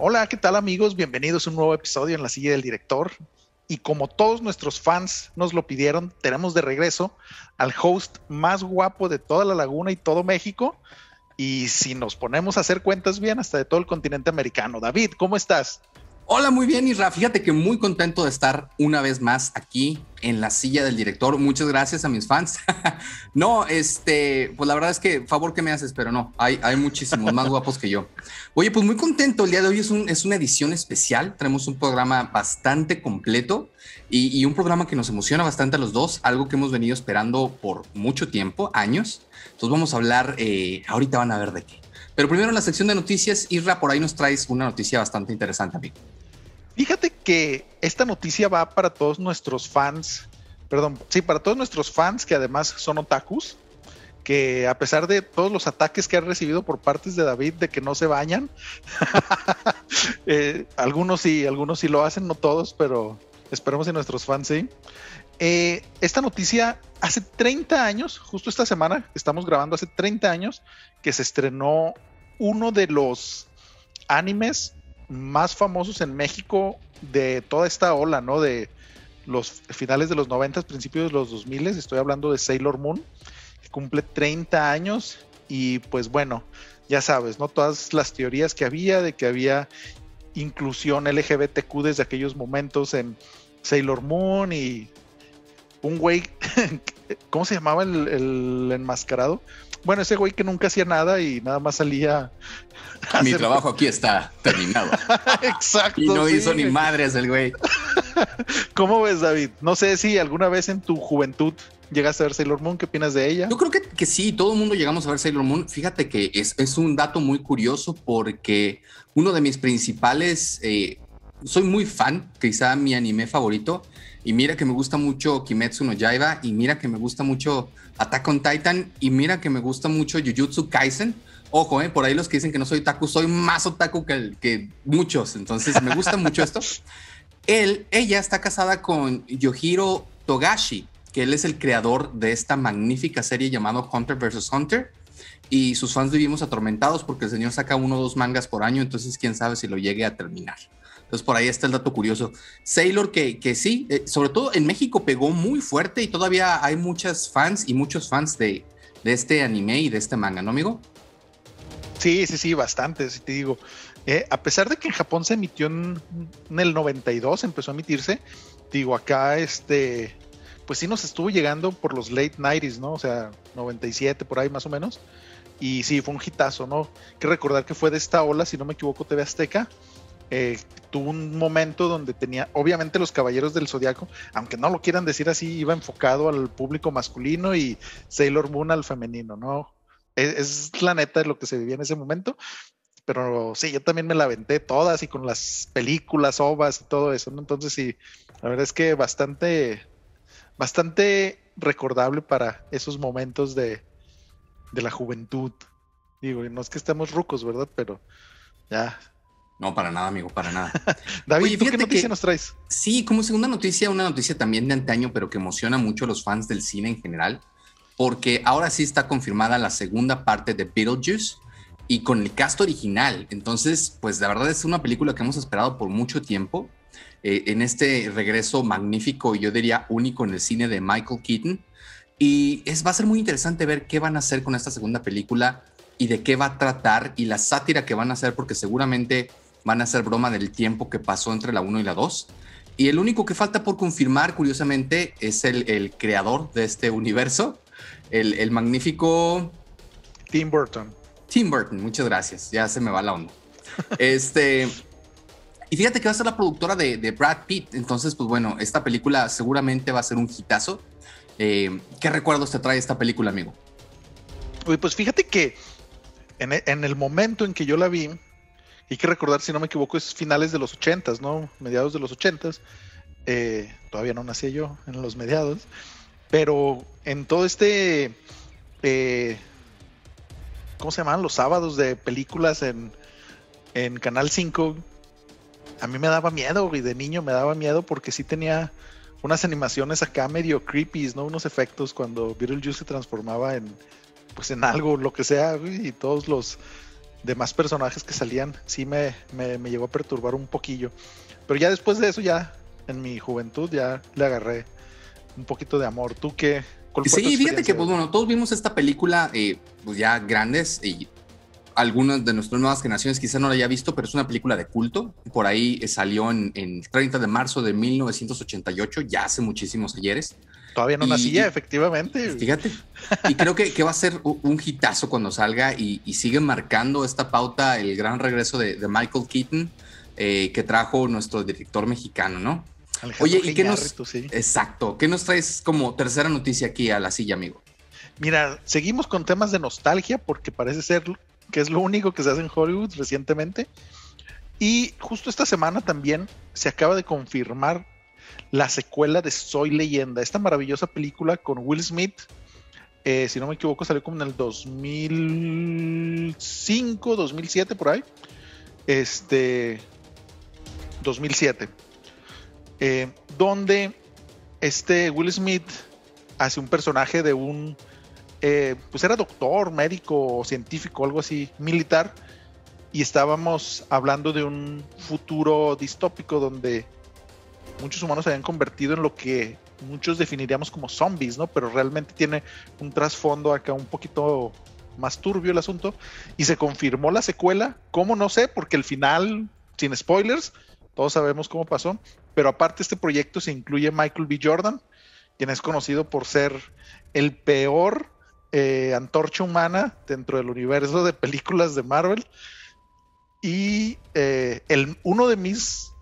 Hola, ¿qué tal amigos? Bienvenidos a un nuevo episodio en la silla del director. Y como todos nuestros fans nos lo pidieron, tenemos de regreso al host más guapo de toda la laguna y todo México. Y si nos ponemos a hacer cuentas bien, hasta de todo el continente americano. David, ¿cómo estás? Hola, muy bien, Isra. Fíjate que muy contento de estar una vez más aquí en la silla del director. Muchas gracias a mis fans. no, este, pues la verdad es que favor que me haces, pero no, hay, hay muchísimos más guapos que yo. Oye, pues muy contento. El día de hoy es, un, es una edición especial. Tenemos un programa bastante completo y, un programa que nos emociona bastante a los dos, algo que hemos venido esperando por mucho tiempo, años. Entonces vamos a hablar, eh, ahorita van a ver de qué. Pero primero en la sección de noticias, Isra, por ahí nos traes una noticia bastante interesante, amigo. Fíjate que esta noticia va para todos nuestros fans, perdón, sí, para todos nuestros fans que además son otakus, que a pesar de todos los ataques que han recibido por partes de David de que no se bañan, eh, algunos sí, algunos sí lo hacen, no todos, pero esperemos que nuestros fans sí. Eh, esta noticia hace 30 años, justo esta semana, estamos grabando hace 30 años, que se estrenó uno de los animes más famosos en México de toda esta ola, ¿no? De los finales de los 90, principios de los 2000, estoy hablando de Sailor Moon, que cumple 30 años y pues bueno, ya sabes, ¿no? Todas las teorías que había de que había inclusión LGBTQ desde aquellos momentos en Sailor Moon y un güey, ¿cómo se llamaba el, el enmascarado? Bueno, ese güey que nunca hacía nada y nada más salía. Mi trabajo aquí está terminado. Exacto. Y no hizo ni madres el güey. ¿Cómo ves, David? No sé si alguna vez en tu juventud llegaste a ver Sailor Moon. ¿Qué opinas de ella? Yo creo que, que sí, todo el mundo llegamos a ver Sailor Moon. Fíjate que es, es un dato muy curioso porque uno de mis principales. Eh, soy muy fan, quizá mi anime favorito. Y mira que me gusta mucho Kimetsu no Yaiba. Y mira que me gusta mucho Attack on Titan. Y mira que me gusta mucho Jujutsu Kaisen. Ojo, eh, por ahí los que dicen que no soy otaku, soy más otaku que, que muchos. Entonces me gusta mucho esto. Él, ella está casada con Yohiro Togashi, que él es el creador de esta magnífica serie llamado Hunter vs. Hunter. Y sus fans vivimos atormentados porque el señor saca uno o dos mangas por año, entonces quién sabe si lo llegue a terminar. Entonces por ahí está el dato curioso. Sailor que, que sí, eh, sobre todo en México pegó muy fuerte y todavía hay muchas fans y muchos fans de, de este anime y de este manga, ¿no, amigo? Sí, sí, sí, bastante, si te digo. Eh, a pesar de que en Japón se emitió en, en, el 92, empezó a emitirse, digo, acá este, pues sí nos estuvo llegando por los late 90s, ¿no? O sea, 97 por ahí más o menos. Y sí, fue un hitazo, ¿no? Hay que recordar que fue de esta ola, si no me equivoco, TV Azteca. Eh, tuvo un momento donde tenía, obviamente, los Caballeros del Zodiaco, aunque no lo quieran decir así, iba enfocado al público masculino y Sailor Moon al femenino, ¿no? Es, es la neta de lo que se vivía en ese momento. Pero sí, yo también me la aventé todas y con las películas, ovas y todo eso, ¿no? Entonces sí, la verdad es que bastante, bastante recordable para esos momentos de, de la juventud. Digo, no es que estemos rucos, ¿verdad? Pero ya, no, para nada, amigo, para nada. David, Oye, ¿tú qué noticia que, nos traes? Sí, como segunda noticia, una noticia también de antaño, pero que emociona mucho a los fans del cine en general, porque ahora sí está confirmada la segunda parte de Beetlejuice y con el cast original. Entonces, pues la verdad es una película que hemos esperado por mucho tiempo. Eh, en este regreso magnífico y yo diría único en el cine de Michael Keaton. Y es, va a ser muy interesante ver qué van a hacer con esta segunda película y de qué va a tratar y la sátira que van a hacer, porque seguramente van a hacer broma del tiempo que pasó entre la 1 y la 2. Y el único que falta por confirmar, curiosamente, es el, el creador de este universo, el, el, magnífico Tim Burton. Tim Burton, muchas gracias. Ya se me va la onda. este. Y fíjate que va a ser la productora de, de, Brad Pitt. Entonces, pues bueno, esta película seguramente va a ser un hitazo. Eh, ¿Qué recuerdos te trae esta película, amigo? Uy, pues fíjate que en, en el momento en que yo la vi, hay que recordar, si no me equivoco, es finales de los ochentas, ¿no? Mediados de los ochentas. Eh, todavía no nací yo en los mediados. Pero en todo este. Eh, ¿Cómo se llaman? Los sábados de películas en, en Canal 5. A mí me daba miedo, y de niño me daba miedo porque sí tenía unas animaciones acá medio creepy, ¿no? Unos efectos cuando Beetlejuice se transformaba en, pues en algo, lo que sea, y todos los de más personajes que salían, sí me, me, me llegó a perturbar un poquillo. Pero ya después de eso, ya en mi juventud, ya le agarré un poquito de amor. ¿Tú qué? Sí, fíjate que, pues bueno, todos vimos esta película, eh, pues ya grandes y algunas de nuestras nuevas generaciones quizás no la haya visto, pero es una película de culto. Por ahí salió en, en 30 de marzo de 1988, ya hace muchísimos ayeres. Todavía no nacía, efectivamente. Fíjate. Y creo que, que, va a ser un hitazo cuando salga y, y, sigue marcando esta pauta el gran regreso de, de Michael Keaton eh, que trajo nuestro director mexicano, ¿no? Oye, ¿y qué nos... Exacto. ¿Qué nos traes como tercera noticia aquí a la silla, amigo? Mira, seguimos con temas de nostalgia porque parece ser que es lo único que se hace en Hollywood recientemente. Y justo esta semana también se acaba de confirmar la secuela de Soy Leyenda, esta maravillosa película con Will Smith. Eh, si no me equivoco, salió como en el 2005, 2007, por ahí. Este, 2007, eh, donde este Will Smith hace un personaje de un, eh, pues era doctor, médico, científico, algo así, militar, y estábamos hablando de un futuro distópico donde muchos humanos se habían convertido en lo que muchos definiríamos como zombies, ¿no? Pero realmente tiene un trasfondo acá un poquito más turbio el asunto. Y se confirmó la secuela. ¿Cómo? No sé, porque el final, sin spoilers, todos sabemos cómo pasó, pero aparte este proyecto se incluye Michael B. Jordan, quien es conocido por ser el peor eh, antorcha humana dentro del universo de películas de Marvel. Y eh, el, uno de mis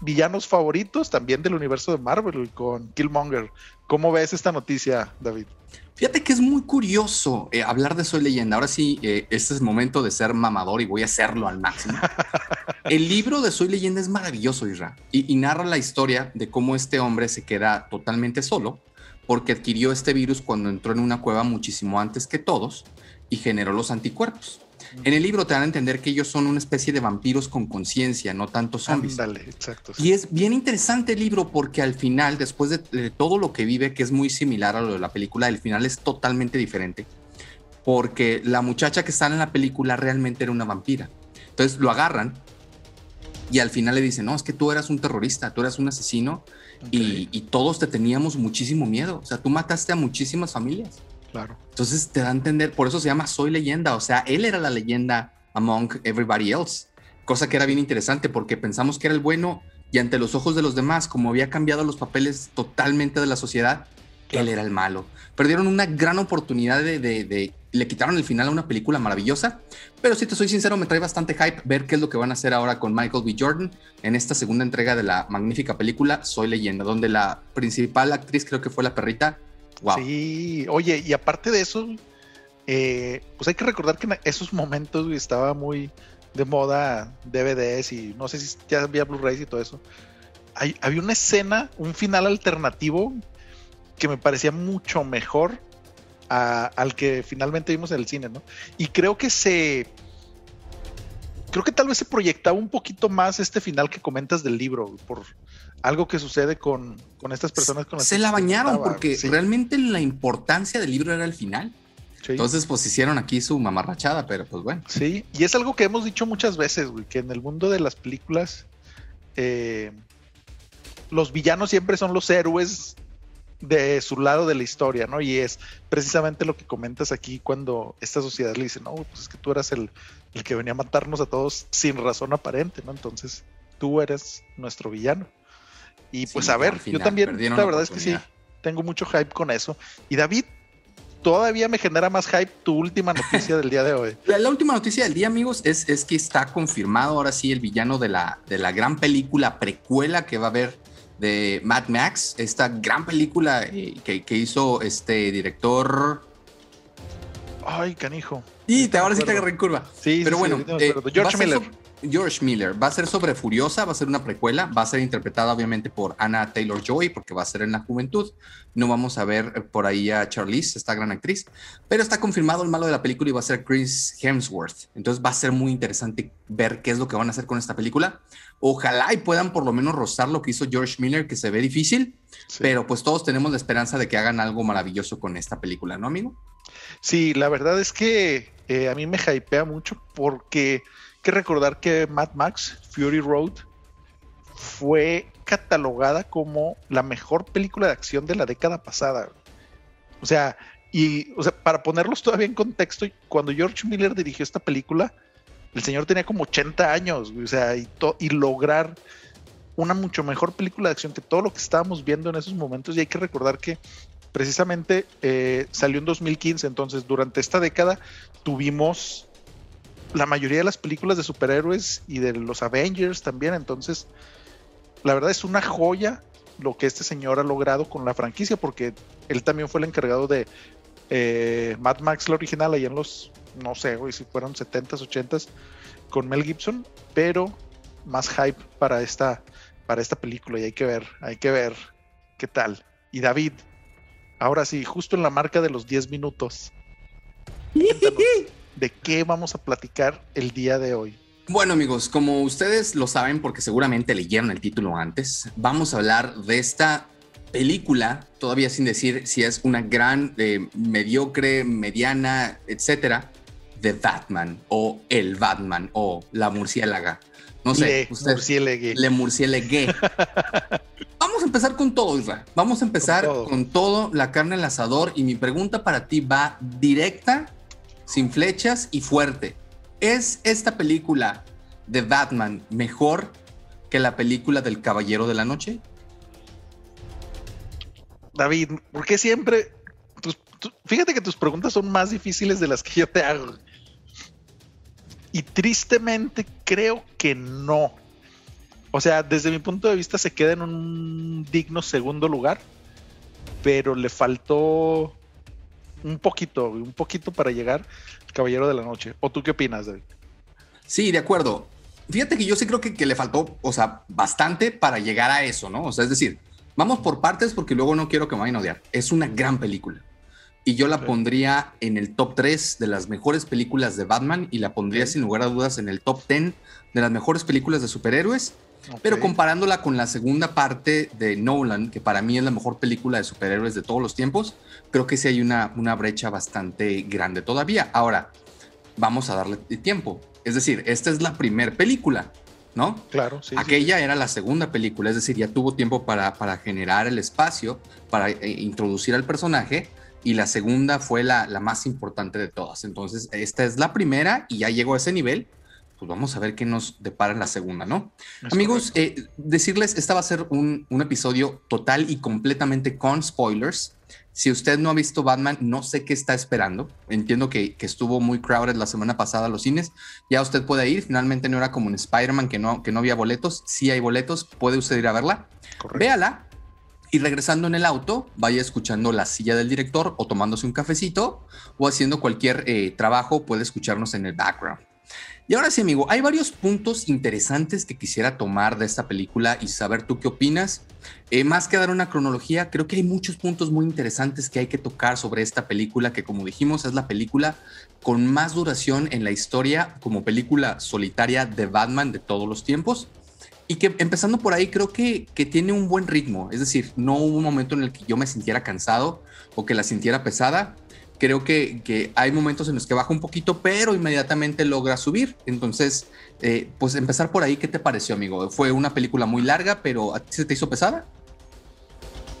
villanos favoritos también del universo de Marvel, con Killmonger. ¿Cómo ves esta noticia, David? Fíjate que es muy curioso eh, hablar de Soy Leyenda. Ahora sí, eh, este es el momento de ser mamador y voy a hacerlo al máximo. el libro de Soy Leyenda es maravilloso, Isra, y, y, narra la historia de cómo este hombre se queda totalmente solo porque adquirió este virus cuando entró en una cueva muchísimo antes que todos y generó los anticuerpos. En el libro te dan a entender que ellos son una especie de vampiros con conciencia, no tanto zombies. Dale, exacto. Y es bien interesante el libro porque al final, después de, de, todo lo que vive, que es muy similar a lo de la película, el final es totalmente diferente. Porque la muchacha que sale en la película realmente era una vampira. Entonces lo agarran y al final le dicen, no, es que tú eras un terrorista, tú eras un asesino okay. y, y todos te teníamos muchísimo miedo. O sea, tú mataste a muchísimas familias. Claro. Entonces te da a entender, por eso se llama Soy leyenda, o sea, él era la leyenda among everybody else, cosa que era bien interesante porque pensamos que era el bueno y ante los ojos de los demás, como había cambiado los papeles totalmente de la sociedad, claro. él era el malo. Perdieron una gran oportunidad de, de, de, le quitaron el final a una película maravillosa, pero si te soy sincero, me trae bastante hype ver qué es lo que van a hacer ahora con Michael B. Jordan en esta segunda entrega de la magnífica película Soy leyenda, donde la principal actriz creo que fue la perrita Sí, oye, y aparte de eso, eh, pues hay que recordar que en esos momentos estaba muy de moda DVDs y no sé si ya había Blu-rays y todo eso. Hay, había una escena, un final alternativo que me parecía mucho mejor al que finalmente vimos en el cine, ¿no? Y creo que se. Creo que tal vez se proyectaba un poquito más este final que comentas del libro, por, algo que sucede con, con estas personas con las Se la bañaron estaba, porque sí. realmente la importancia del libro era el final. Sí. Entonces, pues hicieron aquí su mamarrachada, pero pues bueno. Sí, y es algo que hemos dicho muchas veces, güey, que en el mundo de las películas, eh, los villanos siempre son los héroes de su lado de la historia, ¿no? Y es precisamente lo que comentas aquí cuando esta sociedad le dice, no, pues es que tú eras el, el que venía a matarnos a todos sin razón aparente, ¿no? Entonces, tú eres nuestro villano. Y pues sí, a ver, final, yo también, la verdad es que sí, tengo mucho hype con eso. Y David, todavía me genera más hype tu última noticia del día de hoy. La, la, última noticia del día, amigos, es, es que está confirmado ahora sí el villano de la, de la gran película precuela que va a haber de Mad Max, esta gran película eh, que, que, hizo este director. Ay, canijo. Y te, ahora sí te agarré en curva. Sí, pero sí, bueno, sí, eh, George Miller. Sobre, George Miller. Va a ser sobre Furiosa, va a ser una precuela, va a ser interpretada obviamente por Anna Taylor Joy, porque va a ser en la juventud. No vamos a ver eh, por ahí a Charlize, esta gran actriz, pero está confirmado el malo de la película y va a ser Chris Hemsworth. Entonces va a ser muy interesante ver qué es lo que van a hacer con esta película. Ojalá y puedan por lo menos rozar lo que hizo George Miller, que se ve difícil, pero pues todos tenemos la esperanza de que hagan algo maravilloso con esta película, ¿no, amigo? Sí, la verdad es que eh, a mí me hypea mucho porque que recordar que Mad Max Fury Road fue catalogada como la mejor película de acción de la década pasada. O sea, y o sea, para ponerlos todavía en contexto, cuando George Miller dirigió esta película, el señor tenía como 80 años, o sea, y, y lograr una mucho mejor película de acción que todo lo que estábamos viendo en esos momentos. Y hay que recordar que precisamente eh, salió en 2015, entonces durante esta década tuvimos la mayoría de las películas de superhéroes y de los Avengers también, entonces la verdad es una joya lo que este señor ha logrado con la franquicia, porque él también fue el encargado de eh, Mad Max, la original, ahí en los, no sé, si fueron 70s, 80s, con Mel Gibson, pero más hype para esta, para esta película y hay que ver, hay que ver qué tal. Y David, ahora sí, justo en la marca de los 10 minutos. de qué vamos a platicar el día de hoy. Bueno amigos, como ustedes lo saben porque seguramente leyeron el título antes, vamos a hablar de esta película, todavía sin decir si es una gran, eh, mediocre, mediana, etcétera, de Batman o el Batman o la murciélaga. No sé, le usted, Le murciélague. Vamos a empezar con todo, Isra. Vamos a empezar con todo. con todo, la carne al asador. Y mi pregunta para ti va directa sin flechas y fuerte. ¿Es esta película de Batman mejor que la película del Caballero de la Noche? David, ¿por qué siempre... fíjate que tus preguntas son más difíciles de las que yo te hago. Y tristemente creo que no. O sea, desde mi punto de vista se queda en un digno segundo lugar, pero le faltó un poquito, un poquito para llegar al Caballero de la Noche. ¿O tú qué opinas, David? Sí, de acuerdo. Fíjate que yo sí creo que, que, le faltó, o sea, bastante para llegar a eso, ¿no? O sea, es decir, vamos por partes porque luego no quiero que me vayan a odiar. Es una gran película. Y yo la pondría en el top 3 de las mejores películas de Batman y la pondría sin lugar a dudas en el top 10 de las mejores películas de superhéroes. Pero comparándola con la segunda parte de Nolan, que para mí es la mejor película de superhéroes de todos los tiempos, creo que sí hay una, una brecha bastante grande todavía. Ahora, vamos a darle tiempo. Es decir, esta es la primera película, ¿no? Claro, sí. Aquella era la segunda película, es decir, ya tuvo tiempo para, para generar el espacio, para eh, introducir al personaje, y la segunda fue la, la más importante de todas. Entonces, esta es la primera y ya llegó a ese nivel pues vamos a ver qué nos depara en la segunda, ¿no? Amigos, eh, decirles, esta va a ser un, un, episodio total y completamente con spoilers. Si usted no ha visto Batman, no sé qué está esperando. Entiendo que, que estuvo muy crowded la semana pasada a los cines. Ya usted puede ir. Finalmente no era como en Spider-Man que no, que no había boletos. Sí hay boletos. Puede usted ir a verla. Correcto. Véala. Y regresando en el auto, vaya escuchando la silla del director o tomándose un cafecito o haciendo cualquier eh, trabajo, puede escucharnos en el background. Y ahora sí, amigo, hay varios puntos interesantes que quisiera tomar de esta película y saber tú qué opinas. Eh, más que dar una cronología, creo que hay muchos puntos muy interesantes que hay que tocar sobre esta película, que como dijimos es la película con más duración en la historia como película solitaria de Batman de todos los tiempos. Y que empezando por ahí creo que, que tiene un buen ritmo, es decir, no hubo un momento en el que yo me sintiera cansado o que la sintiera pesada creo que, que, hay momentos en los que baja un poquito, pero inmediatamente logra subir. Entonces, eh, pues empezar por ahí, ¿qué te pareció, amigo? Fue una película muy larga, pero ¿a ti se te hizo pesada?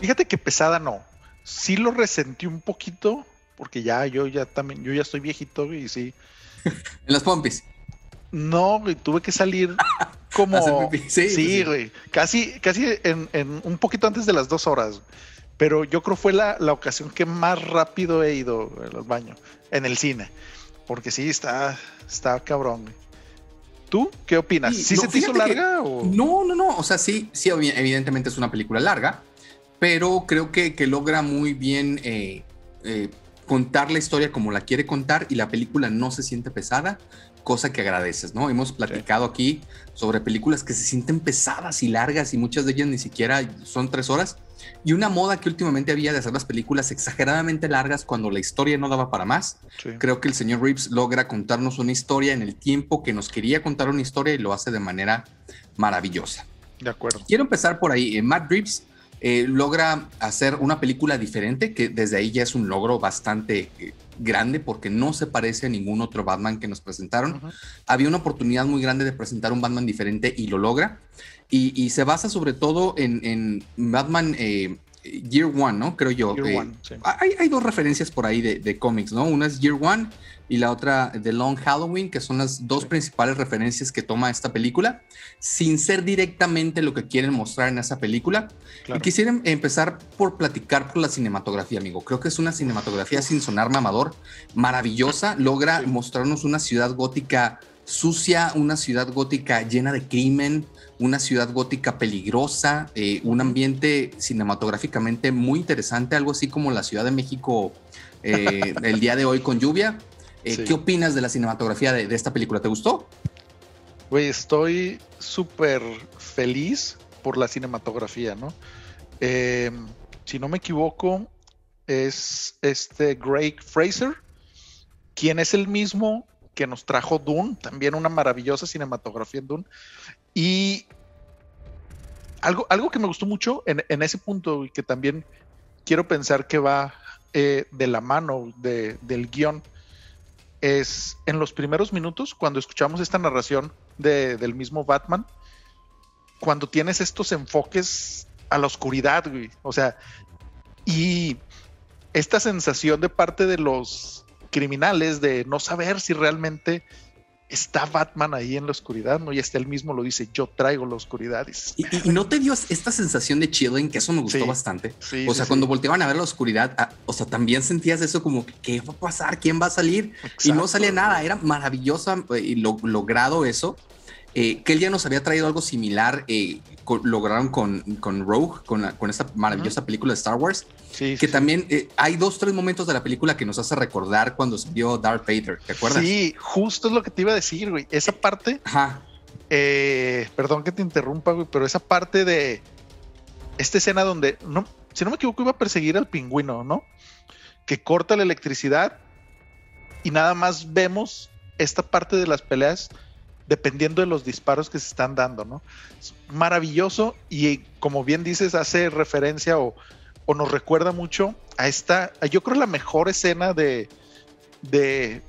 Fíjate que pesada no. Sí lo resentí un poquito, porque ya yo ya también, yo ya estoy viejito y sí. en las pompis. No, güey, tuve que salir como. sí, sí, güey. Casi, casi en, en, un poquito antes de las dos horas. Pero yo creo fue la, la ocasión que más rápido he ido al baño, en el cine. Porque sí, está, está cabrón. ¿Tú qué opinas? ¿Sí, no, se te hizo larga? O? No, no, no. O sea, sí, sí, evidentemente es una película larga, pero creo que, que logra muy bien eh, eh, contar la historia como la quiere contar y la película no se siente pesada, cosa que agradeces, ¿no? Hemos platicado aquí sobre películas que se sienten pesadas y largas y muchas de ellas ni siquiera son tres horas. Y una moda que últimamente había de hacer las películas exageradamente largas cuando la historia no daba para más. Creo que el señor Reeves logra contarnos una historia en el tiempo que nos quería contar una historia y lo hace de manera maravillosa. De acuerdo. Quiero empezar por ahí. Eh, Matt Reeves eh, logra hacer una película diferente, que desde ahí ya es un logro bastante eh, grande porque no se parece a ningún otro Batman que nos presentaron. Había una oportunidad muy grande de presentar un Batman diferente y lo logra. Y, se basa sobre todo en, Batman eh, Year One, ¿no? Creo yo. hay, dos referencias por ahí de, de cómics, ¿no? Una es Year One y la otra The Long Halloween, que son las dos principales referencias que toma esta película, sin ser directamente lo que quieren mostrar en esa película. Y quisiera empezar por platicar por la cinematografía, amigo. Creo que es una cinematografía sin sonar mamador, maravillosa, logra mostrarnos una ciudad gótica sucia, una ciudad gótica llena de crimen, una ciudad gótica peligrosa, eh, un ambiente cinematográficamente muy interesante, algo así como la Ciudad de México eh, el día de hoy con lluvia. Eh, ¿Qué opinas de la cinematografía de, esta película? ¿Te gustó? Güey, estoy súper feliz por la cinematografía, ¿no? Em, si no me equivoco, es este Greg Fraser, quien es el mismo que nos trajo Dune, también una maravillosa cinematografía en Dune. Y algo, algo que me gustó mucho en, ese punto y que también quiero pensar que va eh, de la mano del guion es en los primeros minutos, cuando escuchamos esta narración del mismo Batman, cuando tienes estos enfoques a la oscuridad, O sea, y esta sensación de parte de los criminales de no saber si realmente está Batman ahí en la oscuridad, ¿no? Y hasta él mismo lo dice, yo traigo la oscuridad. Y, no te dio esta sensación de chilling, que eso me gustó bastante. o sea, cuando volteaban a ver la oscuridad, ah, o sea, también sentías eso como, ¿qué va a pasar? ¿Quién va a salir? Y no salía nada, era maravillosa eh, y lo, logrado eso. Eh, que él ya nos había traído algo similar, eh, lograron con, con Rogue, con, con esta maravillosa película de Star Wars, que también eh, hay dos, tres momentos de la película que nos hace recordar cuando se vio Darth Vader, ¿te acuerdas? Sí, justo es lo que te iba a decir, güey. Esa parte, Ajá. perdón que te interrumpa, güey, pero esa parte de esta escena donde, no, si no me equivoco, iba a perseguir al pingüino, ¿no? Que corta la electricidad y nada más vemos esta parte de las peleas dependiendo de los disparos que se están dando, ¿no? Es maravilloso y como bien dices, hace referencia o, nos recuerda mucho a esta, yo creo la mejor escena de, de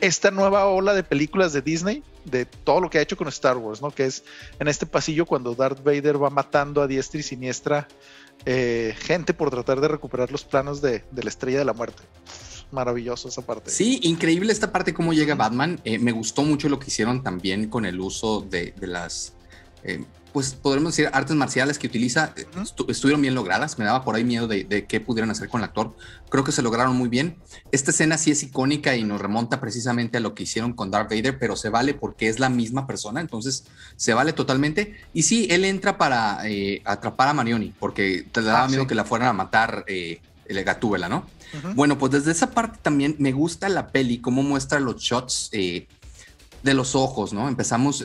esta nueva ola de películas de Disney, de todo lo que ha hecho con Star Wars, ¿no? Que es en este pasillo cuando Darth Vader va matando a diestra y siniestra eh, gente por tratar de recuperar los planos de, de la estrella de la muerte maravilloso esa parte. Sí, increíble esta parte, cómo llega Batman. Eh, me gustó mucho lo que hicieron también con el uso de, las, eh, pues podremos decir, artes marciales que utiliza. Eh, estuvieron bien logradas. Me daba por ahí miedo de, qué pudieran hacer con el actor. Creo que se lograron muy bien. Esta escena sí es icónica y nos remonta precisamente a lo que hicieron con Darth Vader, pero se vale porque es la misma persona, entonces se vale totalmente. Y sí, él entra para atrapar a Marioni, porque te daba ah, miedo que la fueran a matar el Gatúbela, ¿no? Bueno, pues desde esa parte también me gusta la peli, cómo muestra los shots eh, de los ojos, ¿no? Empezamos,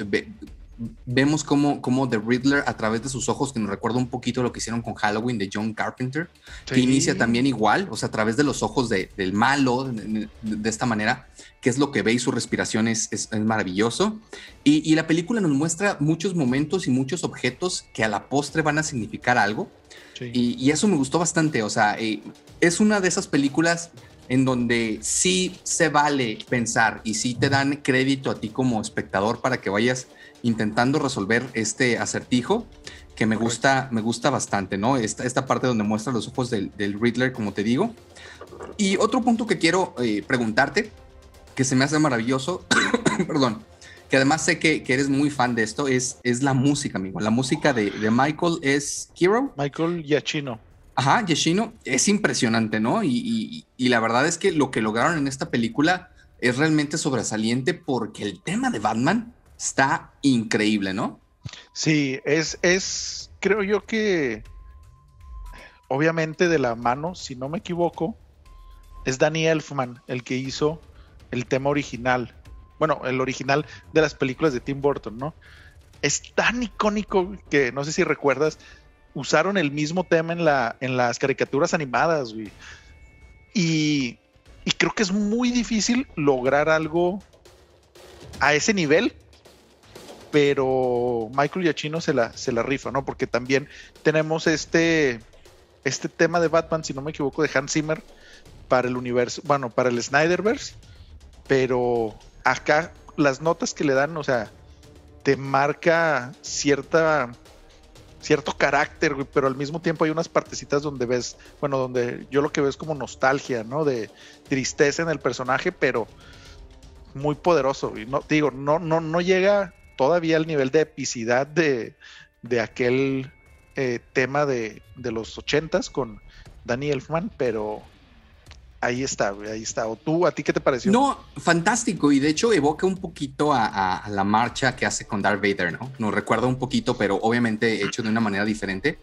vemos cómo, cómo, The Riddler a través de sus ojos, que nos recuerda un poquito lo que hicieron con Halloween de John Carpenter, que inicia también igual, o sea, a través de los ojos del malo, de, esta manera, que es lo que ve y su respiración es, es, maravilloso. Y, y, la película nos muestra muchos momentos y muchos objetos que a la postre van a significar algo. Y, eso me gustó bastante, o sea, eh, es una de esas películas en donde sí se vale pensar y sí te dan crédito a ti como espectador para que vayas intentando resolver este acertijo que me gusta, me gusta bastante, ¿no? Esta, esta parte donde muestra los ojos del, Riddler, como te digo. Y otro punto que quiero eh, preguntarte, que se me hace maravilloso, perdón, que además sé que, eres muy fan de esto, es, es la música, amigo. La música de, Michael es Kiro. Michael Giacchino. Ajá, Giacchino. Es impresionante, ¿no? Y, la verdad es que lo que lograron en esta película es realmente sobresaliente porque el tema de Batman está increíble, ¿no? Sí, es, es, creo yo que obviamente de la mano, si no me equivoco, es Danny Elfman el que hizo el tema original. Bueno, el original de las películas de Tim Burton, ¿no? Es tan icónico que no sé si recuerdas, usaron el mismo tema en, la, en las caricaturas animadas, güey. Y, y creo que es muy difícil lograr algo a ese nivel pero Michael Giacchino se la, se la rifa, ¿no? Porque también tenemos este, este tema de Batman, si no me equivoco, de Hans Zimmer para el universo, bueno, para el Snyderverse, pero acá las notas que le dan, o sea, te marca cierta cierto carácter, pero al mismo tiempo hay unas partecitas donde ves, bueno, donde yo lo que veo es como nostalgia, ¿no? De tristeza en el personaje, pero muy poderoso. Y no, digo, no, no, no llega todavía al nivel de epicidad de, aquel eh, tema de, los ochentas con Danny Elfman, pero ahí está, ahí está. ¿O tú, a ti qué te pareció? No, fantástico. Y de hecho evoca un poquito a, la marcha que hace con Darth Vader, ¿no? Nos recuerda un poquito, pero obviamente hecho de una manera diferente.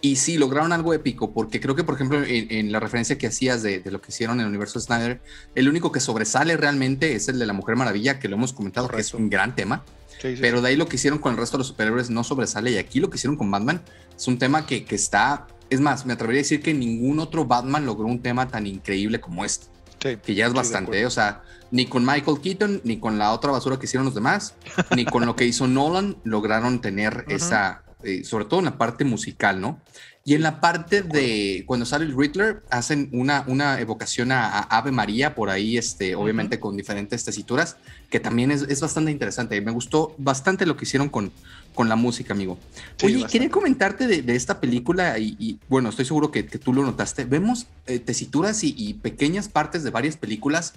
Y sí, lograron algo épico, porque creo que, por ejemplo, en, la referencia que hacías de, lo que hicieron en el universo Snyder, el único que sobresale realmente es el de la Mujer Maravilla, que lo hemos comentado, que es un gran tema pero de ahí lo que hicieron con el resto de los superhéroes no sobresale. Y aquí lo que hicieron con Batman es un tema que, que está. Es más, me atrevería a decir que ningún otro Batman logró un tema tan increíble como este. que ya es bastante. O sea, ni con Michael Keaton, ni con la otra basura que hicieron los demás, ni con lo que hizo Nolan lograron tener esa, eh, sobre todo en la parte musical, ¿no? Y en la parte de cuando sale el Riddler, hacen una, una evocación a, Ave María por ahí, este, obviamente con diferentes tesituras, que también es, es, bastante interesante. Me gustó bastante lo que hicieron con, con la música, amigo. Oye, quería comentarte de, esta película y, bueno, estoy seguro que, tú lo notaste. Vemos eh, tesituras y, y, pequeñas partes de varias películas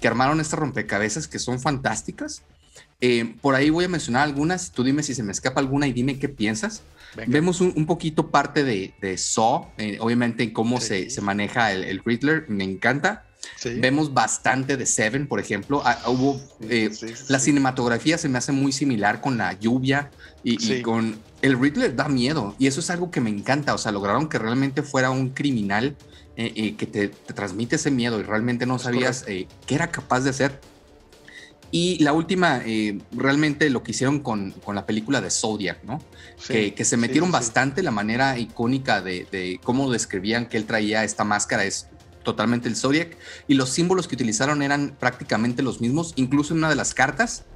que armaron estas rompecabezas que son fantásticas. Eh, por ahí voy a mencionar algunas. Tú dime si se me escapa alguna y dime qué piensas. Vemos un, poquito parte de, de Saw, eh, obviamente en cómo se, se, maneja el, el, Riddler, me encanta. Vemos bastante de Seven, por ejemplo. Ah, hubo eh, la cinematografía se me hace muy similar con la lluvia y, con el Riddler da miedo y eso es algo que me encanta. O sea, lograron que realmente fuera un criminal eh, que te, transmite ese miedo y realmente no sabías qué era capaz de hacer. Y la última, eh, realmente lo que hicieron con, la película de Zodiac, ¿no? que, se metieron bastante la manera icónica de, cómo describían que él traía esta máscara es totalmente el Zodiac y los símbolos que utilizaron eran prácticamente los mismos, incluso en una de las cartas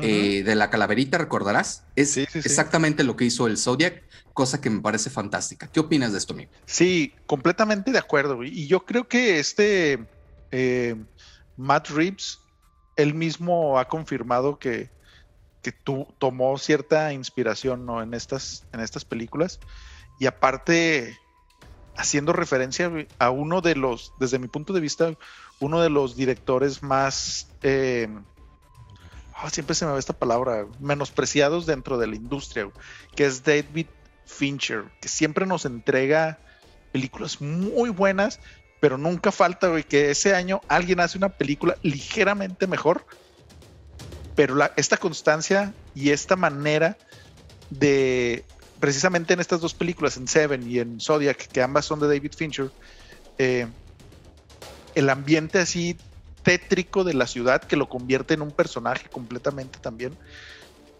eh, de la calaverita, recordarás, es exactamente lo que hizo el Zodiac, cosa que me parece fantástica. ¿Qué opinas de esto, amigo? Sí, completamente de acuerdo. Y yo creo que este eh, Matt Reeves él mismo ha confirmado que, que tomó cierta inspiración ¿no? en, estas, en estas películas. Y aparte, haciendo referencia a uno de los, desde mi punto de vista, uno de los directores más, ah, siempre se me ve esta palabra, menospreciados dentro de la industria, que es David Fincher, que siempre nos entrega películas muy buenas, pero nunca falta, que ese año alguien hace una película ligeramente mejor, pero esta constancia y esta manera de, precisamente en estas dos películas, en Seven y en Zodiac, que ambas son de David Fincher, eh, el ambiente así tétrico de la ciudad que lo convierte en un personaje completamente también.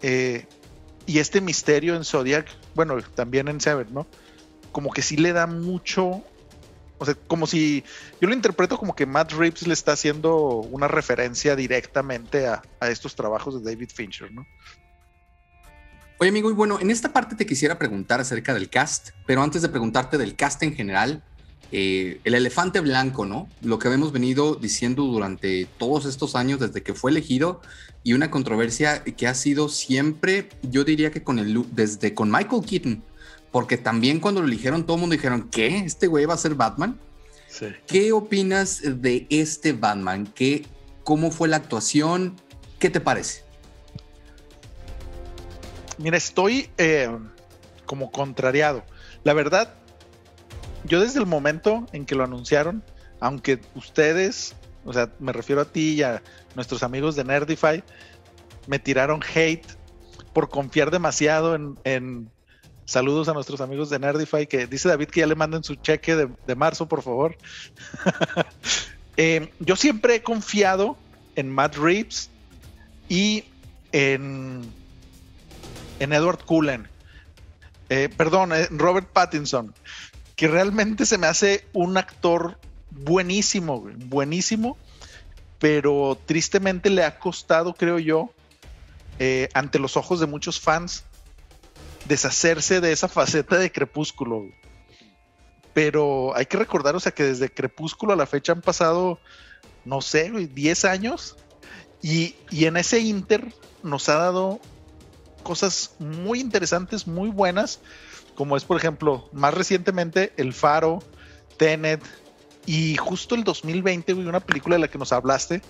Eh, y este misterio en Zodiac, bueno, también en Seven, ¿no? Como que sí le da mucho o sea, como si yo lo interpreto como que Matt Reeves le está haciendo una referencia directamente a, estos trabajos de David Fincher, ¿no? Oye, amigo, y bueno, en esta parte te quisiera preguntar acerca del cast, pero antes de preguntarte del cast en general, eh, el elefante blanco, ¿no? Lo que hemos venido diciendo durante todos estos años desde que fue elegido y una controversia que ha sido siempre, yo diría que con el desde con Michael Keaton porque también cuando lo eligieron, todo el mundo dijeron, ¿qué? ¿Este güey va a ser Batman? Sí. ¿Qué opinas de este Batman? ¿Qué, ¿Cómo fue la actuación? ¿Qué te parece? Mira, estoy eh, como contrariado. La verdad, yo desde el momento en que lo anunciaron, aunque ustedes, o sea, me refiero a ti y a nuestros amigos de Nerdify, me tiraron hate por confiar demasiado en Saludos a nuestros amigos de Nerdify, que dice David que ya le manden su cheque de, marzo, por favor. Eh, yo siempre he confiado en Matt Reeves y en, en Edward Cullen. Eh, perdón, Robert Pattinson, que realmente se me hace un actor buenísimo, buenísimo, pero tristemente le ha costado, creo yo, eh, ante los ojos de muchos fans, deshacerse de esa faceta de Crepúsculo. Pero hay que recordar, o sea, que desde Crepúsculo a la fecha han pasado, no sé, 10 años. Y, y en ese inter nos ha dado cosas muy interesantes, muy buenas, como es, por ejemplo, más recientemente El Faro, Tenet, y justo el 2020, güey, una película de la que nos hablaste,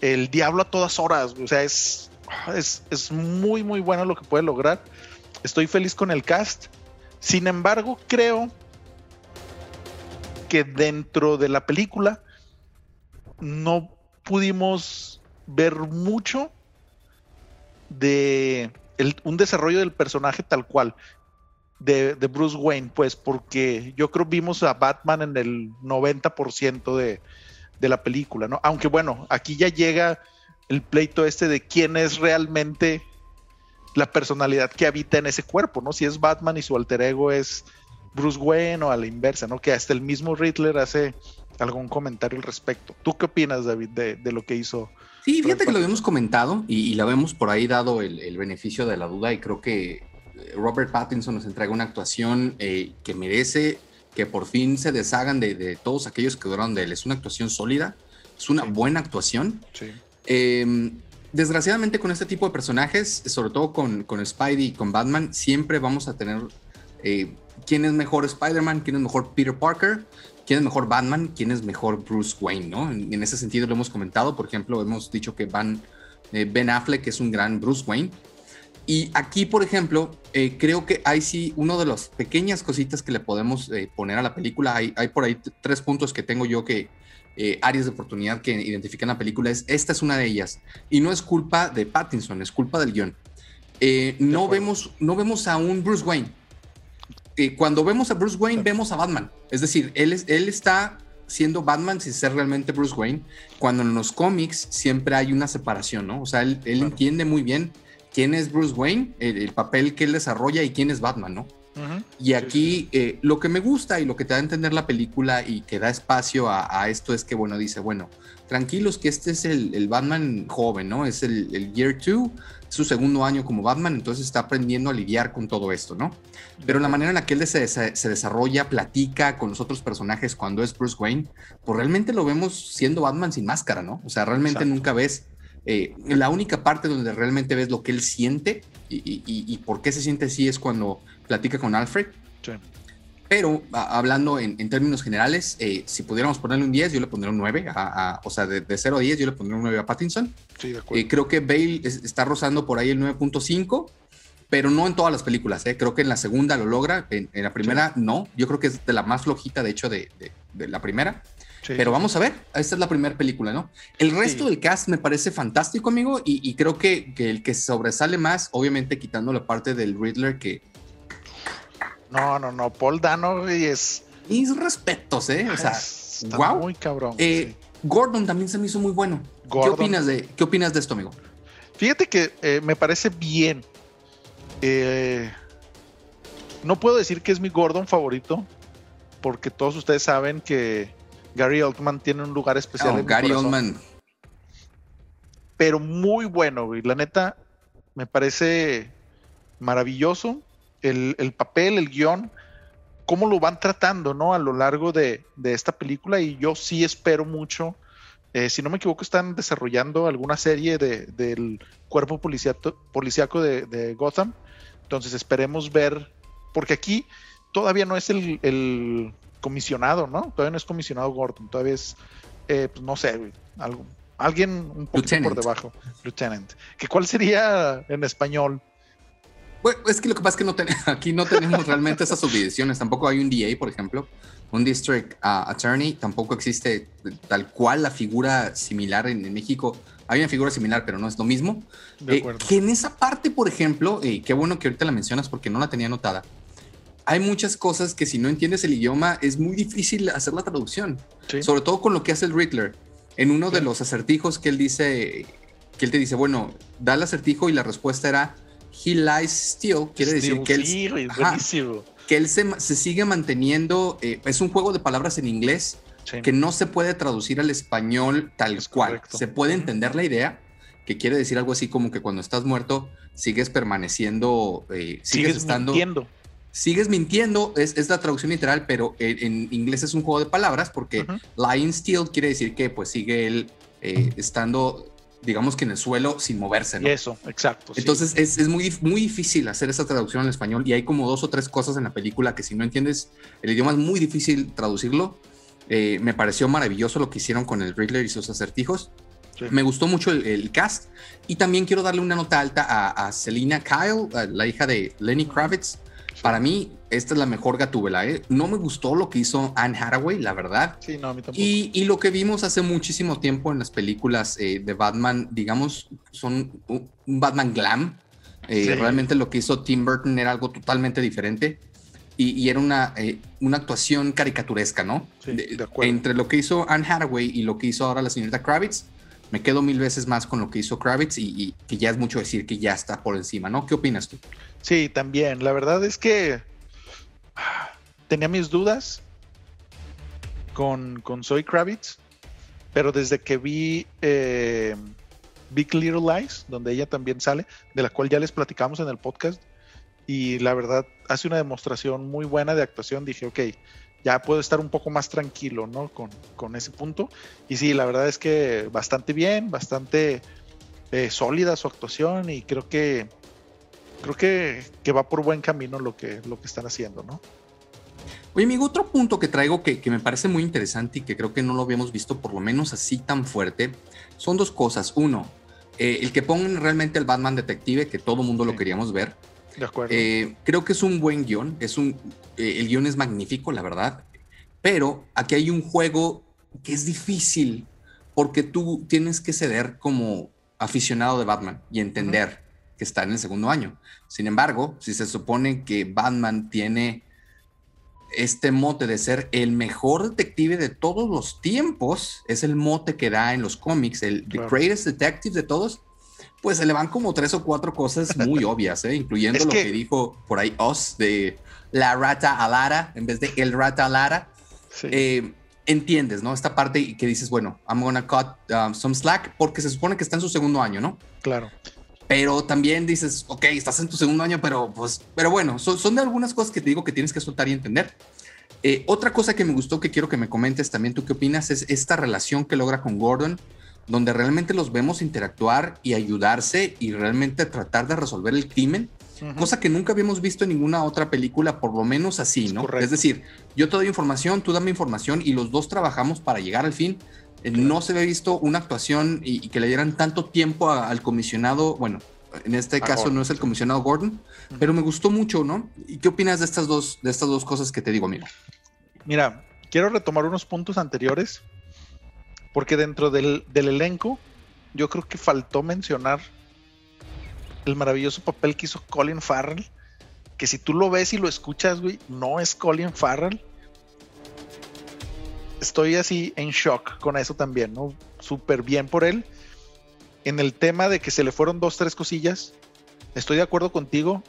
El Diablo a todas horas, o sea, es, es, muy, muy bueno lo que puede lograr. Estoy feliz con el cast. Sin embargo, creo que dentro de la película no pudimos ver mucho de un desarrollo del personaje tal cual de, Bruce Wayne, pues porque yo creo vimos a Batman en el 90% de, de la película, ¿no? Aunque bueno, aquí ya llega el pleito este de quién es realmente la personalidad que habita en ese cuerpo, ¿no? Si es Batman y su alter ego es Bruce Wayne o a la inversa, ¿no? Que hasta el mismo Riddler hace algún comentario al respecto. ¿Tú qué opinas, David, de, lo que hizo? Sí, fíjate que lo habíamos comentado y, lo habíamos por ahí dado el, beneficio de la duda y creo que Robert Pattinson nos entrega una actuación eh, que merece que por fin se deshagan de, todos aquellos que duraron de él. Es una actuación sólida, es una buena actuación. Em, desgraciadamente con este tipo de personajes, sobre todo con, con Spidey y con Batman, siempre vamos a tener eh, quién es mejor Spider-Man, quién es mejor Peter Parker, quién es mejor Batman, quién es mejor Bruce Wayne, ¿no? En, ese sentido lo hemos comentado, por ejemplo, hemos dicho que Van, eh, Ben Affleck es un gran Bruce Wayne, y aquí, por ejemplo, eh, creo que hay sí, una de las pequeñas cositas que le podemos poner a la película, hay, hay por ahí tres puntos que tengo yo que, eh, áreas de oportunidad que identifican la película, es, esta es una de ellas. Y no es culpa de Pattinson, es culpa del guion. no, vemos, no vemos a un Bruce Wayne. cuando vemos a Bruce Wayne, vemos a Batman. Es decir, él, es, él está siendo Batman sin ser realmente Bruce Wayne, cuando en los cómics siempre hay una separación, ¿no? O sea, él, él entiende muy bien quién es Bruce Wayne, el, papel que él desarrolla y quién es Batman, ¿no? Y aquí eh, lo que me gusta y lo que te da a entender la película y que da espacio a, esto es que, bueno, dice, bueno, tranquilos que este es el, Batman joven, ¿no? Es el, Year 2, su segundo año como Batman, entonces está aprendiendo a lidiar con todo esto, ¿no? Pero la manera en la que él se, desarrolla, platica con los otros personajes cuando es Bruce Wayne, pues realmente lo vemos siendo Batman sin máscara, ¿no? O sea, realmente nunca ves eh, la única parte donde realmente ves lo que él siente y, por qué se siente así es cuando platica con Alfred. Pero hablando en, términos generales, eh, si pudiéramos ponerle un 10, yo le pondría un 9. o sea, de, 0 a 10, yo le pondría un 9 a Pattinson. Sí, de acuerdo. Eh, creo que Bale está rozando por ahí el 9.5, pero no en todas las películas. Creo que en la segunda lo logra, en, la primera no. Yo creo que es de la más flojita, de hecho, de, de la primera. Pero vamos a ver, esta es la primera película, ¿no? El resto del cast me parece fantástico, amigo, y, creo que, el que sobresale más, obviamente quitando la parte del Riddler que... No, no, no, Paul Dano es... Mis respetos, ¿eh? O sea, wow. Muy cabrón. Eh, Gordon también se me hizo muy bueno. ¿Qué opinas de, qué opinas de esto, amigo? Fíjate que eh, me parece bien. Eh, no puedo decir que es mi Gordon favorito, porque todos ustedes saben que Gary Oldman tiene un lugar especial en Gary Oldman. Pero muy bueno, y La neta, me parece maravilloso el, papel, el guion, cómo lo van tratando, ¿no? A lo largo de, esta película. Y yo sí espero mucho. Eh, si no me equivoco, están desarrollando alguna serie del cuerpo policíaco de, de, Gotham. Entonces esperemos ver, porque aquí todavía no es el, comisionado, ¿no? Todavía no es comisionado Gordon, todavía es, eh, pues no sé, algo, alguien un poquito por debajo, lieutenant. ¿Que ¿Cuál sería en español? Bueno, es que lo que pasa es que no aquí no tenemos realmente esas subdivisiones, tampoco hay un DA, por ejemplo, un District uh, Attorney, tampoco existe tal cual la figura similar en, México. Hay una figura similar, pero no es lo mismo. De eh, que en esa parte, por ejemplo, eh, qué bueno que ahorita la mencionas porque no la tenía anotada hay muchas cosas que si no entiendes el idioma es muy difícil hacer la traducción. Sobre todo con lo que hace el Riddler. En uno de los acertijos que él dice, que él te dice, bueno, da el acertijo y la respuesta era He lies still, quiere decir que él, que él se, sigue manteniendo, eh, es un juego de palabras en inglés que no se puede traducir al español tal cual. Se puede entender la idea, que quiere decir algo así como que cuando estás muerto sigues permaneciendo, eh, sigues, estando... Mintiendo. Sigues mintiendo, es, es, la traducción literal, pero en, inglés es un juego de palabras porque lying still quiere decir que pues sigue él eh, estando digamos que en el suelo sin moverse. ¿no? Eso, exacto. Entonces es, es, muy, muy difícil hacer esa traducción en español y hay como dos o tres cosas en la película que si no entiendes el idioma es muy difícil traducirlo. Eh, me pareció maravilloso lo que hicieron con el Riddler y sus acertijos. Me gustó mucho el, cast y también quiero darle una nota alta a, a Selina Kyle, la hija de Lenny Kravitz. Para mí, esta es la mejor gatúbela. ¿eh? No me gustó lo que hizo Anne Hathaway, la verdad. Sí, no, a mí tampoco. Y, lo que vimos hace muchísimo tiempo en las películas eh, de Batman, digamos, son un, Batman glam. Eh, realmente lo que hizo Tim Burton era algo totalmente diferente. Y, era una, una actuación caricaturesca, ¿no? Sí, de, acuerdo. Entre lo que hizo Anne Hathaway y lo que hizo ahora la señorita Kravitz, me quedo mil veces más con lo que hizo Kravitz y, y que ya es mucho decir que ya está por encima, ¿no? ¿Qué opinas tú? Sí, también. La verdad es que tenía mis dudas con, con Zoe Kravitz, pero desde que vi eh, Big Little Lies, donde ella también sale, de la cual ya les platicamos en el podcast, y la verdad hace una demostración muy buena de actuación, dije, ok, ya puedo estar un poco más tranquilo, ¿no? Con, con ese punto. Y sí, la verdad es que bastante bien, bastante eh, sólida su actuación y creo que creo que, que, va por buen camino lo que, lo que están haciendo, ¿no? Oye, amigo, otro punto que traigo que, que, me parece muy interesante y que creo que no lo habíamos visto por lo menos así tan fuerte, son dos cosas. Uno, eh, el que pongan realmente el Batman detective, que todo mundo lo queríamos ver. De acuerdo. Eh, creo que es un buen guion, es un, eh, el guion es magnífico, la verdad, pero aquí hay un juego que es difícil porque tú tienes que ceder como aficionado de Batman y entender que está en el segundo año. Sin embargo, si se supone que Batman tiene este mote de ser el mejor detective de todos los tiempos, es el mote que da en los cómics, el the greatest detective de todos, pues se le van como tres o cuatro cosas muy obvias, ¿eh? incluyendo lo que... dijo por ahí Oz de la rata alara en vez de el rata alara. Eh, entiendes, ¿no? Esta parte que dices, bueno, I'm gonna cut um, some slack porque se supone que está en su segundo año, ¿no? Claro pero también dices, ok, estás en tu segundo año, pero pues, pero bueno, son, de algunas cosas que te digo que tienes que soltar y entender. Eh, otra cosa que me gustó que quiero que me comentes también, tú qué opinas, es esta relación que logra con Gordon, donde realmente los vemos interactuar y ayudarse y realmente tratar de resolver el crimen, cosa que nunca habíamos visto en ninguna otra película, por lo menos así, ¿no? Es decir, yo te doy información, tú dame información y los dos trabajamos para llegar al fin eh, no se había visto una actuación y, que le dieran tanto tiempo al comisionado, bueno, en este caso no es el comisionado Gordon, pero me gustó mucho, ¿no? ¿Y qué opinas de estas dos, de estas dos cosas que te digo, amigo? Mira, quiero retomar unos puntos anteriores, porque dentro del, del elenco, yo creo que faltó mencionar el maravilloso papel que hizo Colin Farrell, que si tú lo ves y lo escuchas, güey, no es Colin Farrell, estoy así en shock con eso también, ¿no? Súper bien por él. En el tema de que se le fueron dos, tres cosillas, estoy de acuerdo contigo,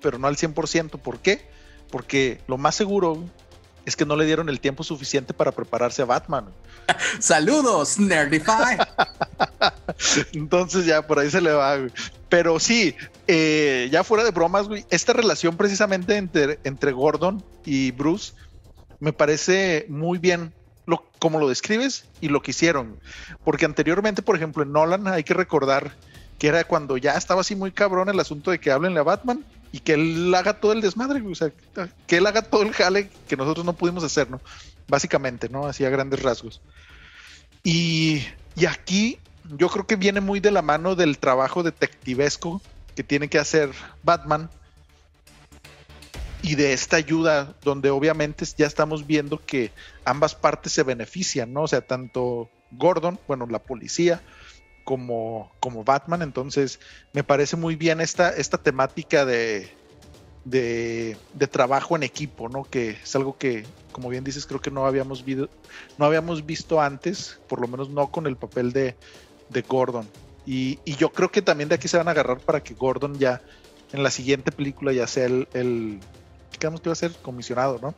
pero no al 100%. ¿Por qué? Porque lo más seguro es que no le dieron el tiempo suficiente para prepararse a Batman. Saludos, Nerdify. Entonces ya por ahí se le va. Pero sí, eh, ya fuera de bromas, güey, esta relación precisamente entre, entre Gordon y Bruce me parece muy bien lo, como lo describes y lo que hicieron. Porque anteriormente, por ejemplo, en Nolan hay que recordar que era cuando ya estaba así muy cabrón el asunto de que hablenle a Batman y que él haga todo el desmadre, o sea, que él haga todo el jale que nosotros no pudimos hacer, ¿no? Básicamente, ¿no? Así a grandes rasgos. Y, y aquí yo creo que viene muy de la mano del trabajo detectivesco que tiene que hacer Batman y de esta ayuda donde obviamente ya estamos viendo que ambas partes se benefician, ¿no? O sea, tanto Gordon, bueno, la policía, como, como Batman. Entonces, me parece muy bien esta, esta temática de, de, trabajo en equipo, ¿no? Que es algo que, como bien dices, creo que no habíamos, no habíamos visto antes, por lo menos no con el papel de, Gordon. Y, yo creo que también de aquí se van a agarrar para que Gordon ya en la siguiente película ya sea el que va a ser comisionado, ¿no?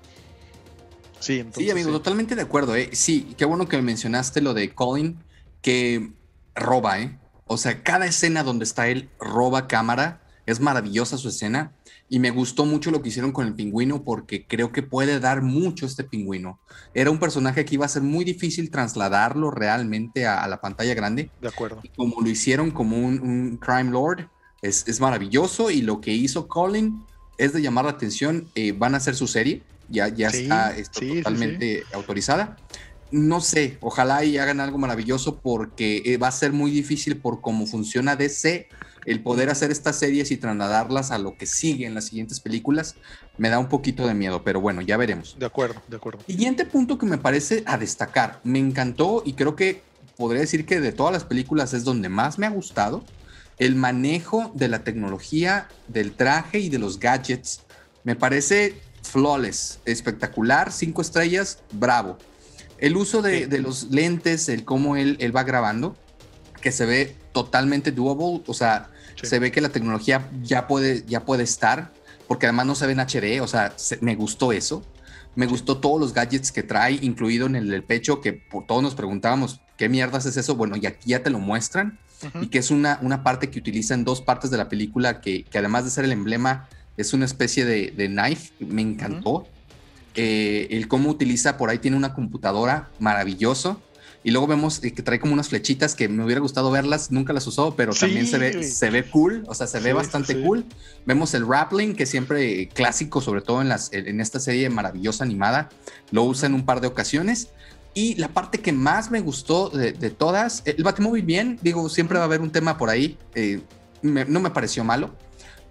Sí, sí amigo, totalmente de acuerdo. ¿eh? Sí, qué bueno que mencionaste lo de Colin, que roba, ¿eh? O sea, cada escena donde está él roba cámara. Es maravillosa su escena. Y me gustó mucho lo que hicieron con el pingüino porque creo que puede dar mucho este pingüino. Era un personaje que iba a ser muy difícil trasladarlo realmente a, la pantalla grande. De acuerdo. como lo hicieron como un, crime lord, es, maravilloso. Y lo que hizo Colin es de llamar la atención. Eh, van a hacer su serie. Ya, ya está totalmente autorizada. No sé, ojalá y hagan algo maravilloso porque eh, va a ser muy difícil por cómo funciona DC el poder hacer estas series y trasladarlas a lo que sigue en las siguientes películas me da un poquito de miedo, pero bueno, ya veremos. De acuerdo, de acuerdo. Siguiente punto que me parece a destacar, me encantó y creo que podría decir que de todas las películas es donde más me ha gustado, el manejo de la tecnología, del traje y de los gadgets. Me parece flawless, espectacular, cinco estrellas, bravo. El uso de, los lentes, el cómo él, él va grabando, que se ve totalmente doable, o sea, se ve que la tecnología ya puede, ya puede estar, porque además no se ve en HD, o sea, me gustó eso. Me gustó todos los gadgets que trae, incluido en el, pecho, que por todos nos preguntábamos, ¿qué mierdas es eso? Bueno, y aquí ya te lo muestran, y que es una, una parte que utiliza en dos partes de la película, que, que además de ser el emblema, es una especie de, de knife, me encantó. Eh, el cómo utiliza, por ahí tiene una computadora maravilloso, y luego vemos que trae como unas flechitas que me hubiera gustado verlas, nunca las usó, pero también se ve, se ve cool, o sea, se ve bastante cool. Vemos el rappling, que siempre clásico, sobre todo en, las, en esta serie maravillosa animada, lo usa en un par de ocasiones. Y la parte que más me gustó de, todas, el Batimóvil bien, digo, siempre va a haber un tema por ahí, eh, no me pareció malo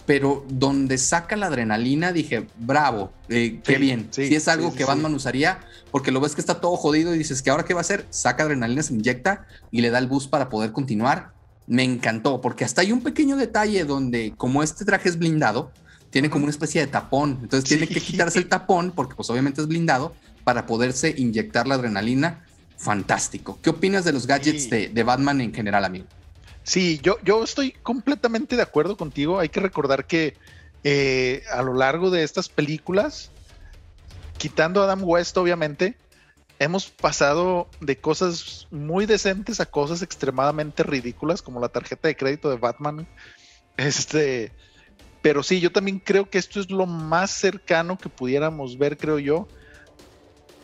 pero donde saca la adrenalina dije, bravo, eh, qué bien. si es algo que Batman usaría, porque lo ves que está todo jodido y dices que ahora qué va a hacer, saca adrenalina, se inyecta y le da el boost para poder continuar. Me encantó, porque hasta hay un pequeño detalle donde como este traje es blindado, tiene como una especie de tapón, entonces tiene que quitarse el tapón porque pues obviamente es blindado para poderse inyectar la adrenalina. Fantástico. ¿Qué opinas de los gadgets de, de Batman en general, amigo? Sí, yo, yo estoy completamente de acuerdo contigo. Hay que recordar que eh, a lo largo de estas películas, quitando a Adam West, obviamente, hemos pasado de cosas muy decentes a cosas extremadamente ridículas, como la tarjeta de crédito de Batman. Este, pero sí, yo también creo que esto es lo más cercano que pudiéramos ver, creo yo,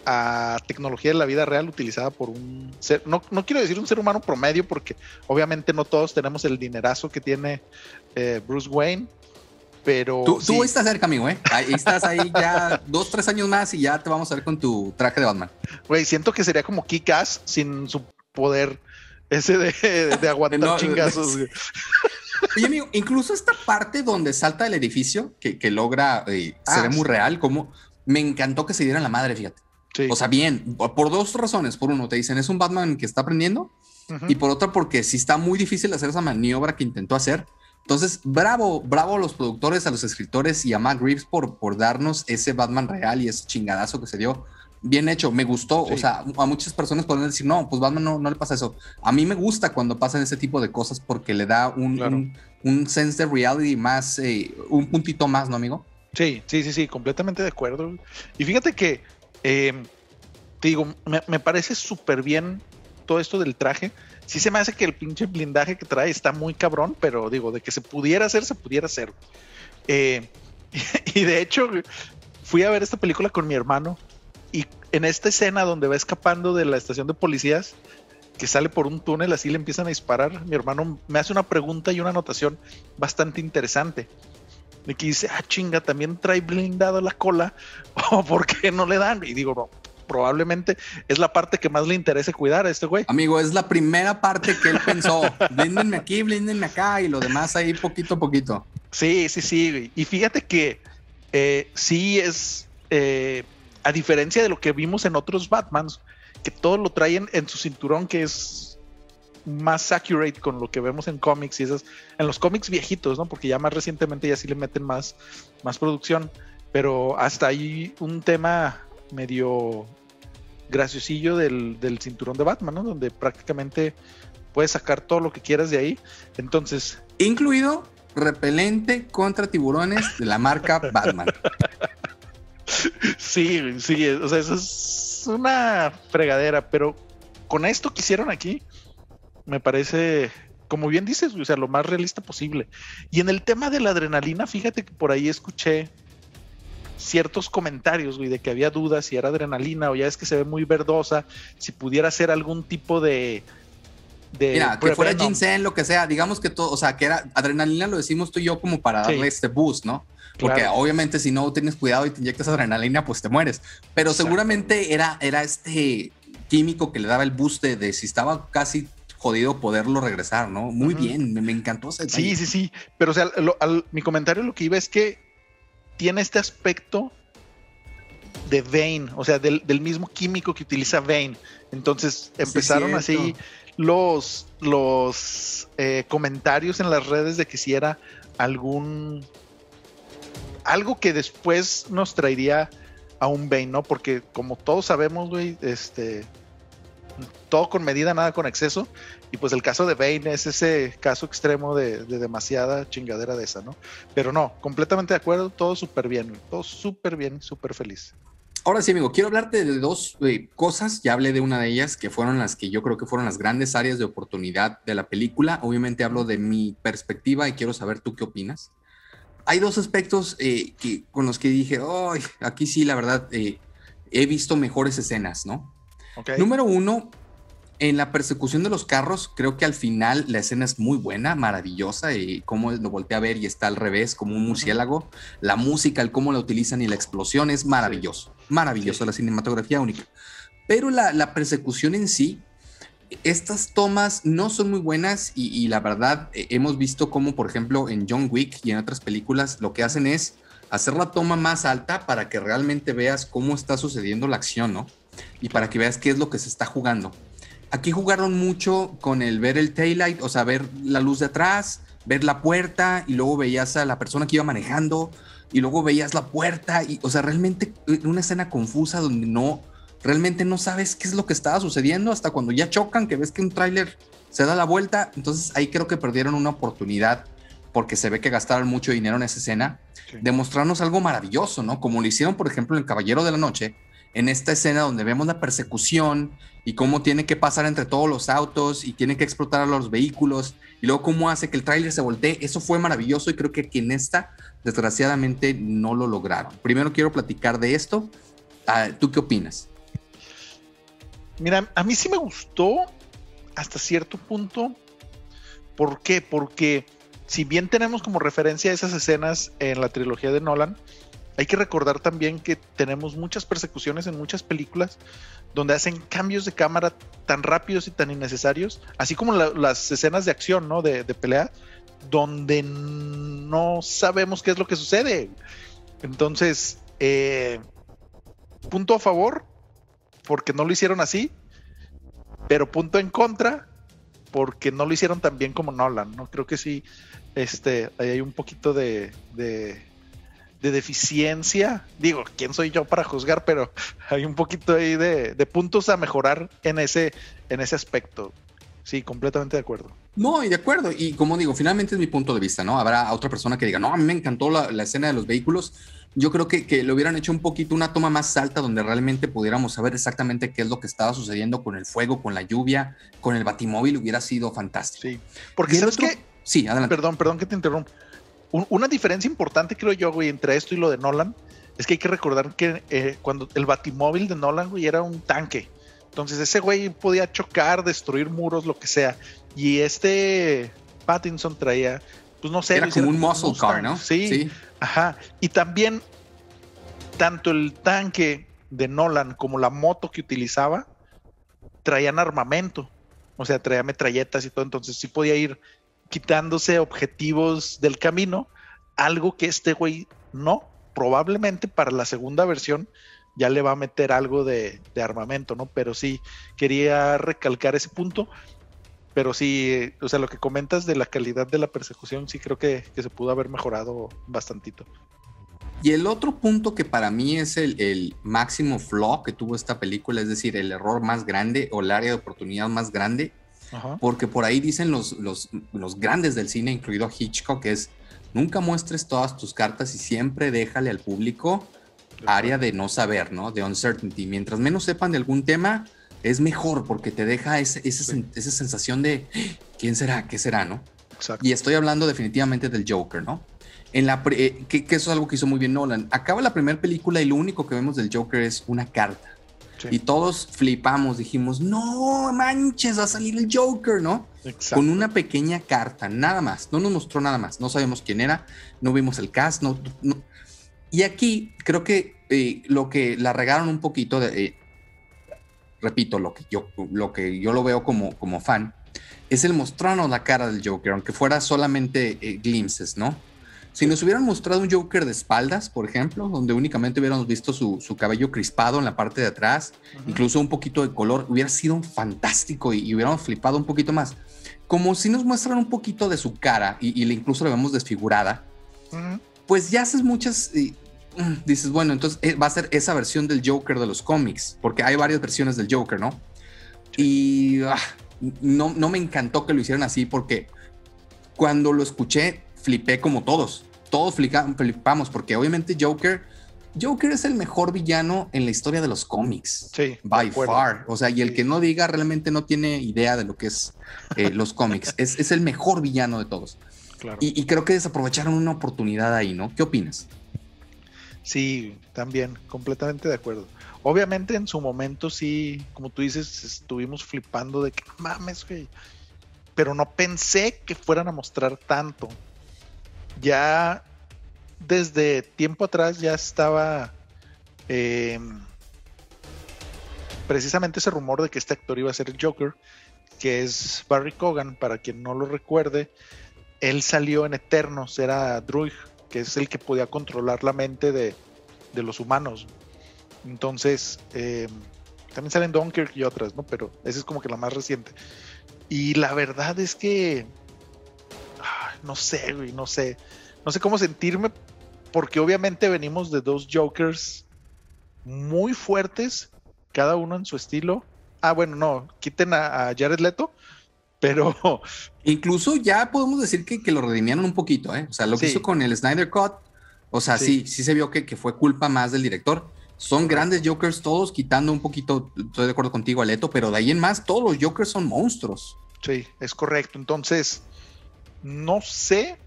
a tecnología de la vida real utilizada por un ser, no, no quiero decir un ser humano promedio, porque obviamente no todos tenemos el dinerazo que tiene eh, Bruce Wayne, pero... Tú, estás cerca, amigo, ¿eh? Ahí estás ahí ya dos, tres años más y ya te vamos a ver con tu traje de Batman. Güey, siento que sería como Kick-Ass sin su poder ese de, aguantar chingazos. Oye, amigo, incluso esta parte donde salta el edificio, que, logra, eh, se ah, ve muy real, como me encantó que se dieran la madre, fíjate. O sea, bien, por dos razones. Por uno, te dicen, es un Batman que está aprendiendo. Y por otra, porque sí está muy difícil hacer esa maniobra que intentó hacer. Entonces, bravo, bravo a los productores, a los escritores y a Matt Reeves por, por darnos ese Batman real y ese chingadazo que se dio. Bien hecho, me gustó. O sea, a muchas personas pueden decir, no, pues Batman no, no, le pasa eso. A mí me gusta cuando pasan ese tipo de cosas porque le da un, un, sense de reality más, eh, un puntito más, ¿no, amigo? Sí, sí, sí, sí, completamente de acuerdo. Y fíjate que eh, te digo, me, parece súper bien todo esto del traje. Sí se me hace que el pinche blindaje que trae está muy cabrón, pero digo, de que se pudiera hacer, se pudiera hacer. Eh, y de hecho, fui a ver esta película con mi hermano y en esta escena donde va escapando de la estación de policías, que sale por un túnel, así le empiezan a disparar, mi hermano me hace una pregunta y una anotación bastante interesante de que dice, ah, chinga, también trae blindado la cola, o por qué no le dan. Y digo, no, probablemente es la parte que más le interese cuidar a este güey. Amigo, es la primera parte que él pensó, blíndenme aquí, blíndenme acá, y lo demás ahí poquito a poquito. Sí, sí, sí. Y fíjate que eh, sí es, eh, a diferencia de lo que vimos en otros Batmans, que todos lo traen en su cinturón, que es más accurate con lo que vemos en cómics y esas, en los cómics viejitos, ¿no? Porque ya más recientemente ya sí le meten más, más producción, pero hasta ahí un tema medio graciosillo del, del cinturón de Batman, ¿no? Donde prácticamente puedes sacar todo lo que quieras de ahí. Entonces. Incluido repelente contra tiburones de la marca Batman. Sí, sí, o sea, eso es una fregadera, pero con esto que hicieron aquí, me parece, como bien dices, o sea, lo más realista posible. Y en el tema de la adrenalina, fíjate que por ahí escuché ciertos comentarios, güey, de que había dudas si era adrenalina o ya es que se ve muy verdosa, si pudiera ser algún tipo de... de Mira, que fuera ginseng, lo que sea, digamos que todo, o sea, que era adrenalina, lo decimos tú y yo como para darle este boost, ¿no? Porque obviamente si no tienes cuidado y te inyectas adrenalina, pues te mueres. Pero seguramente era, era este químico que le daba el boost de, si estaba casi jodido poderlo regresar, ¿no? Muy bien, me, encantó ese Sí, sí, sí. Pero o sea, mi comentario lo que iba es que tiene este aspecto de Vane, o sea, del, mismo químico que utiliza Vane. Entonces empezaron así los, los eh, comentarios en las redes de que si era algún algo que después nos traería a un Bane, ¿no? Porque como todos sabemos, güey, este, todo con medida, nada con exceso. Y pues el caso de Bane es ese caso extremo de, demasiada chingadera de esa, ¿no? Pero no, completamente de acuerdo, todo súper bien, todo súper bien, súper feliz. Ahora sí, amigo, quiero hablarte de dos eh, cosas. Ya hablé de una de ellas que fueron las que yo creo que fueron las grandes áreas de oportunidad de la película. Obviamente hablo de mi perspectiva y quiero saber tú qué opinas hay dos aspectos eh, que, con los que dije, aquí sí, la verdad, eh, he visto mejores escenas, ¿no? Número uno, en la persecución de los carros, creo que al final la escena es muy buena, maravillosa, y cómo lo volteé a ver y está al revés, como un murciélago. La música, el cómo la utilizan y la explosión es maravilloso, maravilloso, la cinematografía única. Pero la, la persecución en sí, estas tomas no son muy buenas y, la verdad eh, hemos visto como por ejemplo en John Wick y en otras películas lo que hacen es hacer la toma más alta para que realmente veas cómo está sucediendo la acción, ¿no? Y para que veas qué es lo que se está jugando. Aquí jugaron mucho con el ver el taillight, o sea, ver la luz de atrás, ver la puerta y luego veías a la persona que iba manejando y luego veías la puerta y, o sea, realmente una escena confusa donde no, realmente no sabes qué es lo que estaba sucediendo hasta cuando ya chocan, que ves que un tráiler se da la vuelta. Entonces ahí creo que perdieron una oportunidad porque se ve que gastaron mucho dinero en esa escena, de mostrarnos algo maravilloso, ¿no? Como lo hicieron, por ejemplo, en El Caballero de la Noche, en esta escena donde vemos la persecución y cómo tiene que pasar entre todos los autos y tiene que explotar a los vehículos y luego cómo hace que el tráiler se voltee. Eso fue maravilloso y creo que aquí en esta, desgraciadamente, no lo lograron. Primero quiero platicar de esto. Ah, ¿Tú qué opinas? Mira, a mí sí me gustó hasta cierto punto. ¿Por qué? Porque si bien tenemos como referencia esas escenas en la trilogía de Nolan, hay que recordar también que tenemos muchas persecuciones en muchas películas donde hacen cambios de cámara tan rápidos y tan innecesarios, así como las escenas de acción, ¿no? De, pelea, donde no sabemos qué es lo que sucede. Entonces, eh, punto a favor, porque no lo hicieron así, pero punto en contra porque no lo hicieron tan bien como Nolan, ¿no? Creo que sí, este, hay un poquito de, de, deficiencia. Digo, ¿quién soy yo para juzgar? Pero hay un poquito ahí de, de puntos a mejorar en ese, en ese aspecto. Sí, completamente de acuerdo. No, y de acuerdo. Y como digo, finalmente es mi punto de vista, ¿no? Habrá otra persona que diga, no, a mí me encantó la, la escena de los vehículos yo creo que, que, le hubieran hecho un poquito una toma más alta donde realmente pudiéramos saber exactamente qué es lo que estaba sucediendo con el fuego, con la lluvia, con el batimóvil, hubiera sido fantástico. Sí, porque sabes que... Sí, adelante. Perdón, perdón que te interrumpa. Una diferencia importante, creo yo, güey, entre esto y lo de Nolan, es que hay que recordar que eh, cuando el batimóvil de Nolan, güey, era un tanque. Entonces ese güey podía chocar, destruir muros, lo que sea. Y este Pattinson traía, pues no sé. Era como un muscle car, ¿no? sí. sí Ajá. Y también, tanto el tanque de Nolan como la moto que utilizaba traían armamento. O sea, traía metralletas y todo. Entonces sí podía ir quitándose objetivos del camino. Algo que este güey no. Probablemente para la segunda versión ya le va a meter algo de, armamento, ¿no? Pero sí, quería recalcar ese punto. Pero sí, o sea, lo que comentas de la calidad de la persecución, sí creo que, se pudo haber mejorado bastantito. Y el otro punto que para mí es el, máximo flaw que tuvo esta película, es decir, el error más grande o el área de oportunidad más grande, porque por ahí dicen los, los, los, grandes del cine, incluido Hitchcock, que es nunca muestres todas tus cartas y siempre déjale al público área de no saber, ¿no? De uncertainty. Mientras menos sepan de algún tema, es mejor porque te deja esa sensación de quién será, qué será, ¿no? Exacto. Y estoy hablando definitivamente del Joker, ¿no? En la eh, que, eso es algo que hizo muy bien Nolan. Acaba la primera película y lo único que vemos del Joker es una carta. Y todos flipamos, dijimos, no manches, va a salir el Joker, ¿no? Exacto. Con una pequeña carta, nada más. No nos mostró nada más. No sabemos quién era, no vimos el cast, no. Y aquí creo que eh, lo que la regaron un poquito, de, eh, repito, lo que yo lo, que yo lo veo como, como fan, es el mostrarnos la cara del Joker, aunque fuera solamente eh, glimpses, ¿no? Si nos hubieran mostrado un Joker de espaldas, por ejemplo, donde únicamente hubiéramos visto su, cabello crispado en la parte de atrás, incluso un poquito de color, hubiera sido fantástico y, hubiéramos flipado un poquito más. Como si nos muestran un poquito de su cara y, incluso la vemos desfigurada, pues ya haces muchas Mm, dices, bueno, entonces eh, va a ser esa versión del Joker de los cómics, porque hay varias versiones del Joker, ¿no? Y ah, no, no me encantó que lo hicieran así porque cuando lo escuché flipé como todos. Todos flipamos porque obviamente Joker, Joker es el mejor villano en la historia de los cómics. Sí. By far. O sea, y el que no diga realmente no tiene idea de lo que es eh, los cómics. Es, es, el mejor villano de todos. Claro. Y, y creo que desaprovecharon una oportunidad ahí, ¿no? ¿Qué opinas? Sí, también, completamente de acuerdo. Obviamente en su momento sí, como tú dices, estuvimos flipando de que mames, güey. Pero no pensé que fueran a mostrar tanto. Ya desde tiempo atrás ya estaba em, precisamente ese rumor de que este actor iba a ser el Joker, que es Barry Cogan, para quien no lo recuerde. Él salió en Eternos, era Druig que es el que podía controlar la mente de, los humanos. Entonces, eh, también salen Dunkirk y otras, ¿no? Pero esa es como que la más reciente. Y la verdad es que, no sé, güey, no sé, no sé cómo sentirme, porque obviamente venimos de dos Jokers muy fuertes, cada uno en su estilo. Ah, bueno, no, quiten a, a Jared Leto, pero incluso ya podemos decir que, lo redimieron un poquito, ¿eh? O sea, lo que hizo con el Snyder Cut, o sea, sí, sí, se vio que, que, fue culpa más del director. Son grandes Jokers todos, quitando un poquito, estoy de acuerdo contigo, Aleto, pero de ahí en más, todos los Jokers son monstruos. Sí, es correcto. Entonces, no sé.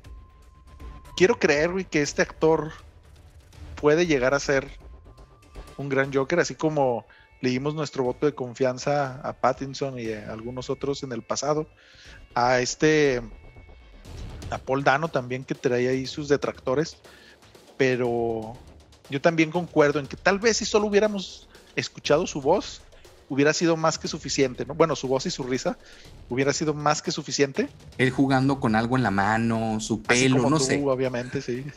Quiero creer, que este actor puede llegar a ser un gran Joker, así como le dimos nuestro voto de confianza a Pattinson y a algunos otros en el pasado. A este, a Paul Dano también que traía ahí sus detractores. Pero yo también concuerdo en que tal vez si solo hubiéramos escuchado su voz, hubiera sido más que suficiente, ¿no? Bueno, su voz y su risa hubiera sido más que suficiente. Él jugando con algo en la mano, su pelo, no sé. Obviamente, sí.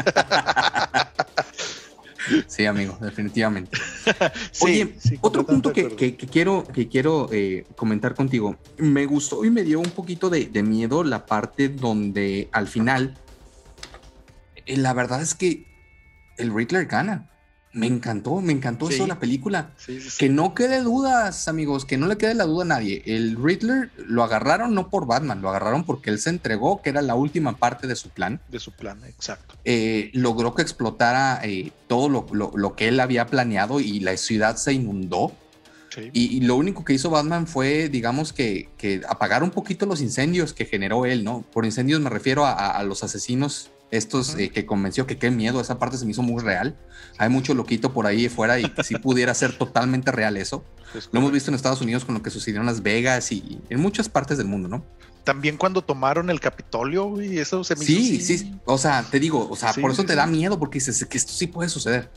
Sí, amigo, definitivamente. Oye, otro punto que, quiero, que quiero eh, comentar contigo. Me gustó y me dio un poquito de, miedo la parte donde al final, eh, la verdad es que el Riddler gana. Me encantó, me encantó eso la película. que no quede dudas, amigos, que no le quede la duda a nadie. El Riddler lo agarraron no por Batman, lo agarraron porque él se entregó, que era la última parte de su plan. De su plan, exacto. Eh, logró que explotara eh, todo lo, que él había planeado y la ciudad se inundó. Y, lo único que hizo Batman fue, digamos, que, apagar un poquito los incendios que generó él, ¿no? Por incendios me refiero a los asesinos estos eh, que convenció que qué miedo, esa parte se me hizo muy real. Hay mucho loquito por ahí fuera y si pudiera ser totalmente real eso. lo hemos visto en Estados Unidos con lo que sucedió en Las Vegas y en muchas partes del mundo, ¿no? También cuando tomaron el Capitolio y eso se me sí, hizo Sí, sí, o sea, te digo, o sea, por eso te da miedo porque dices que esto sí puede suceder.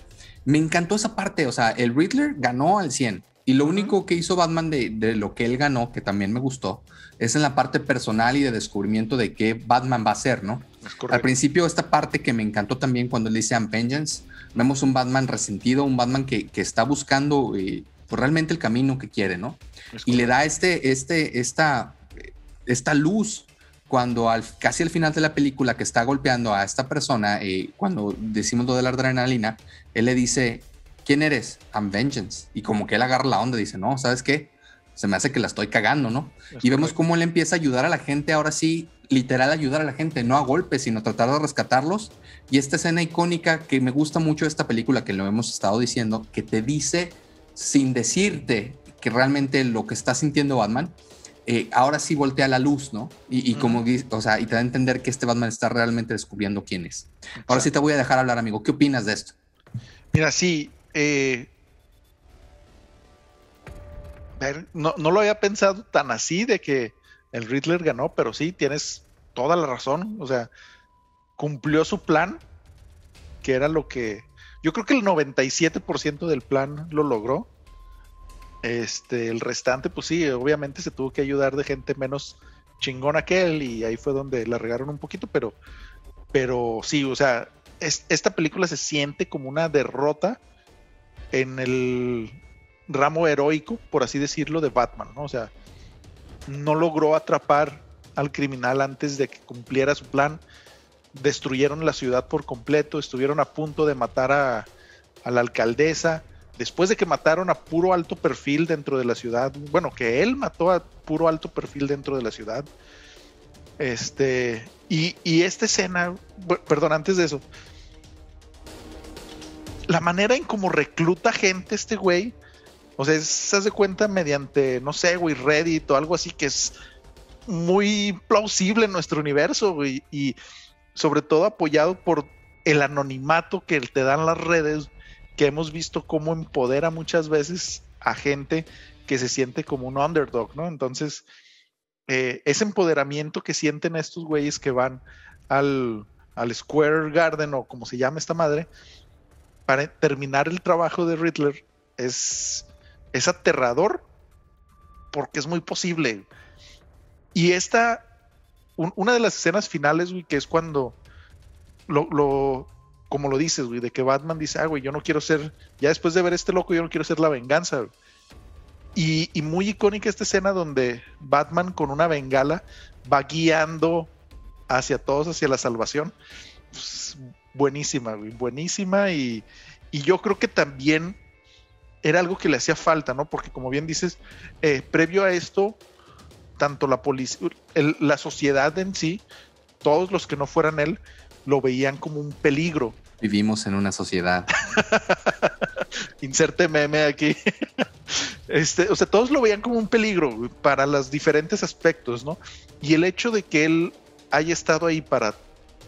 Me encantó esa parte, o sea, el Riddler ganó al 100 y lo único que hizo Batman de, de, lo que él ganó, que también me gustó, es en la parte personal y de descubrimiento de qué Batman va a ser, ¿no? Al principio, esta parte que me encantó también cuando le dice Vengeance, vemos un Batman resentido, un Batman que, está buscando eh, pues, realmente el camino que quiere, ¿no? Y le da este, este, esta, esta luz cuando al, casi al final de la película que está golpeando a esta persona, eh, cuando decimos lo de la adrenalina, él le dice, ¿quién eres? I'm Vengeance. Y como que él agarra la onda dice, no, ¿sabes qué? Se me hace que la estoy cagando, ¿no? y vemos cómo él empieza a ayudar a la gente, ahora sí, literal ayudar a la gente, no a golpes, sino tratar de rescatarlos. Y esta escena icónica que me gusta mucho de esta película, que lo hemos estado diciendo, que te dice sin decirte que realmente lo que está sintiendo Batman, eh, ahora sí voltea la luz, ¿no? Y, como, o sea, y te da a entender que este Batman está realmente descubriendo quién es. Ahora sí te voy a dejar hablar, amigo. ¿Qué opinas de esto? Mira, sí, eh, no, no, lo había pensado tan así de que el Riddler ganó, pero sí, tienes toda la razón. O sea, cumplió su plan, que era lo que... Yo creo que el 97% del plan lo logró. Este, el restante, pues sí, obviamente se tuvo que ayudar de gente menos chingona que él y ahí fue donde la regaron un poquito, pero, pero sí, o sea, esta película se siente como una derrota en el ramo heroico, por así decirlo, de Batman, ¿no? O sea, no logró atrapar al criminal antes de que cumpliera su plan, destruyeron la ciudad por completo, estuvieron a punto de matar a, la alcaldesa, después de que mataron a puro alto perfil dentro de la ciudad, bueno, que él mató a puro alto perfil dentro de la ciudad. Este, y, esta escena, perdón, antes de eso, la manera en cómo recluta gente este güey, o sea, se hace cuenta mediante, no sé, güey, Reddit o algo así que es muy plausible en nuestro universo, güey, y sobre todo apoyado por el anonimato que te dan las redes que hemos visto cómo empodera muchas veces a gente que se siente como un underdog, ¿no? Entonces, eh, ese empoderamiento que sienten estos güeyes que van al, Square Garden o como se llama esta madre, para terminar el trabajo de Riddler, es, es aterrador porque es muy posible. Y esta, una de las escenas finales, güey, que es cuando lo, como lo dices, güey, de que Batman dice, ah, güey, yo no quiero ser, ya después de ver este loco, yo no quiero ser la venganza. Y, muy icónica esta escena donde Batman con una bengala va guiando hacia todos, hacia la salvación. Pues, buenísima, güey, buenísima. Y, yo creo que también era algo que le hacía falta, ¿no? Porque como bien dices, eh, previo a esto, tanto la policía, la sociedad en sí, todos los que no fueran él, lo veían como un peligro. Vivimos en una sociedad. Inserte meme aquí. Este, o sea, todos lo veían como un peligro para los diferentes aspectos, ¿no? Y el hecho de que él haya estado ahí para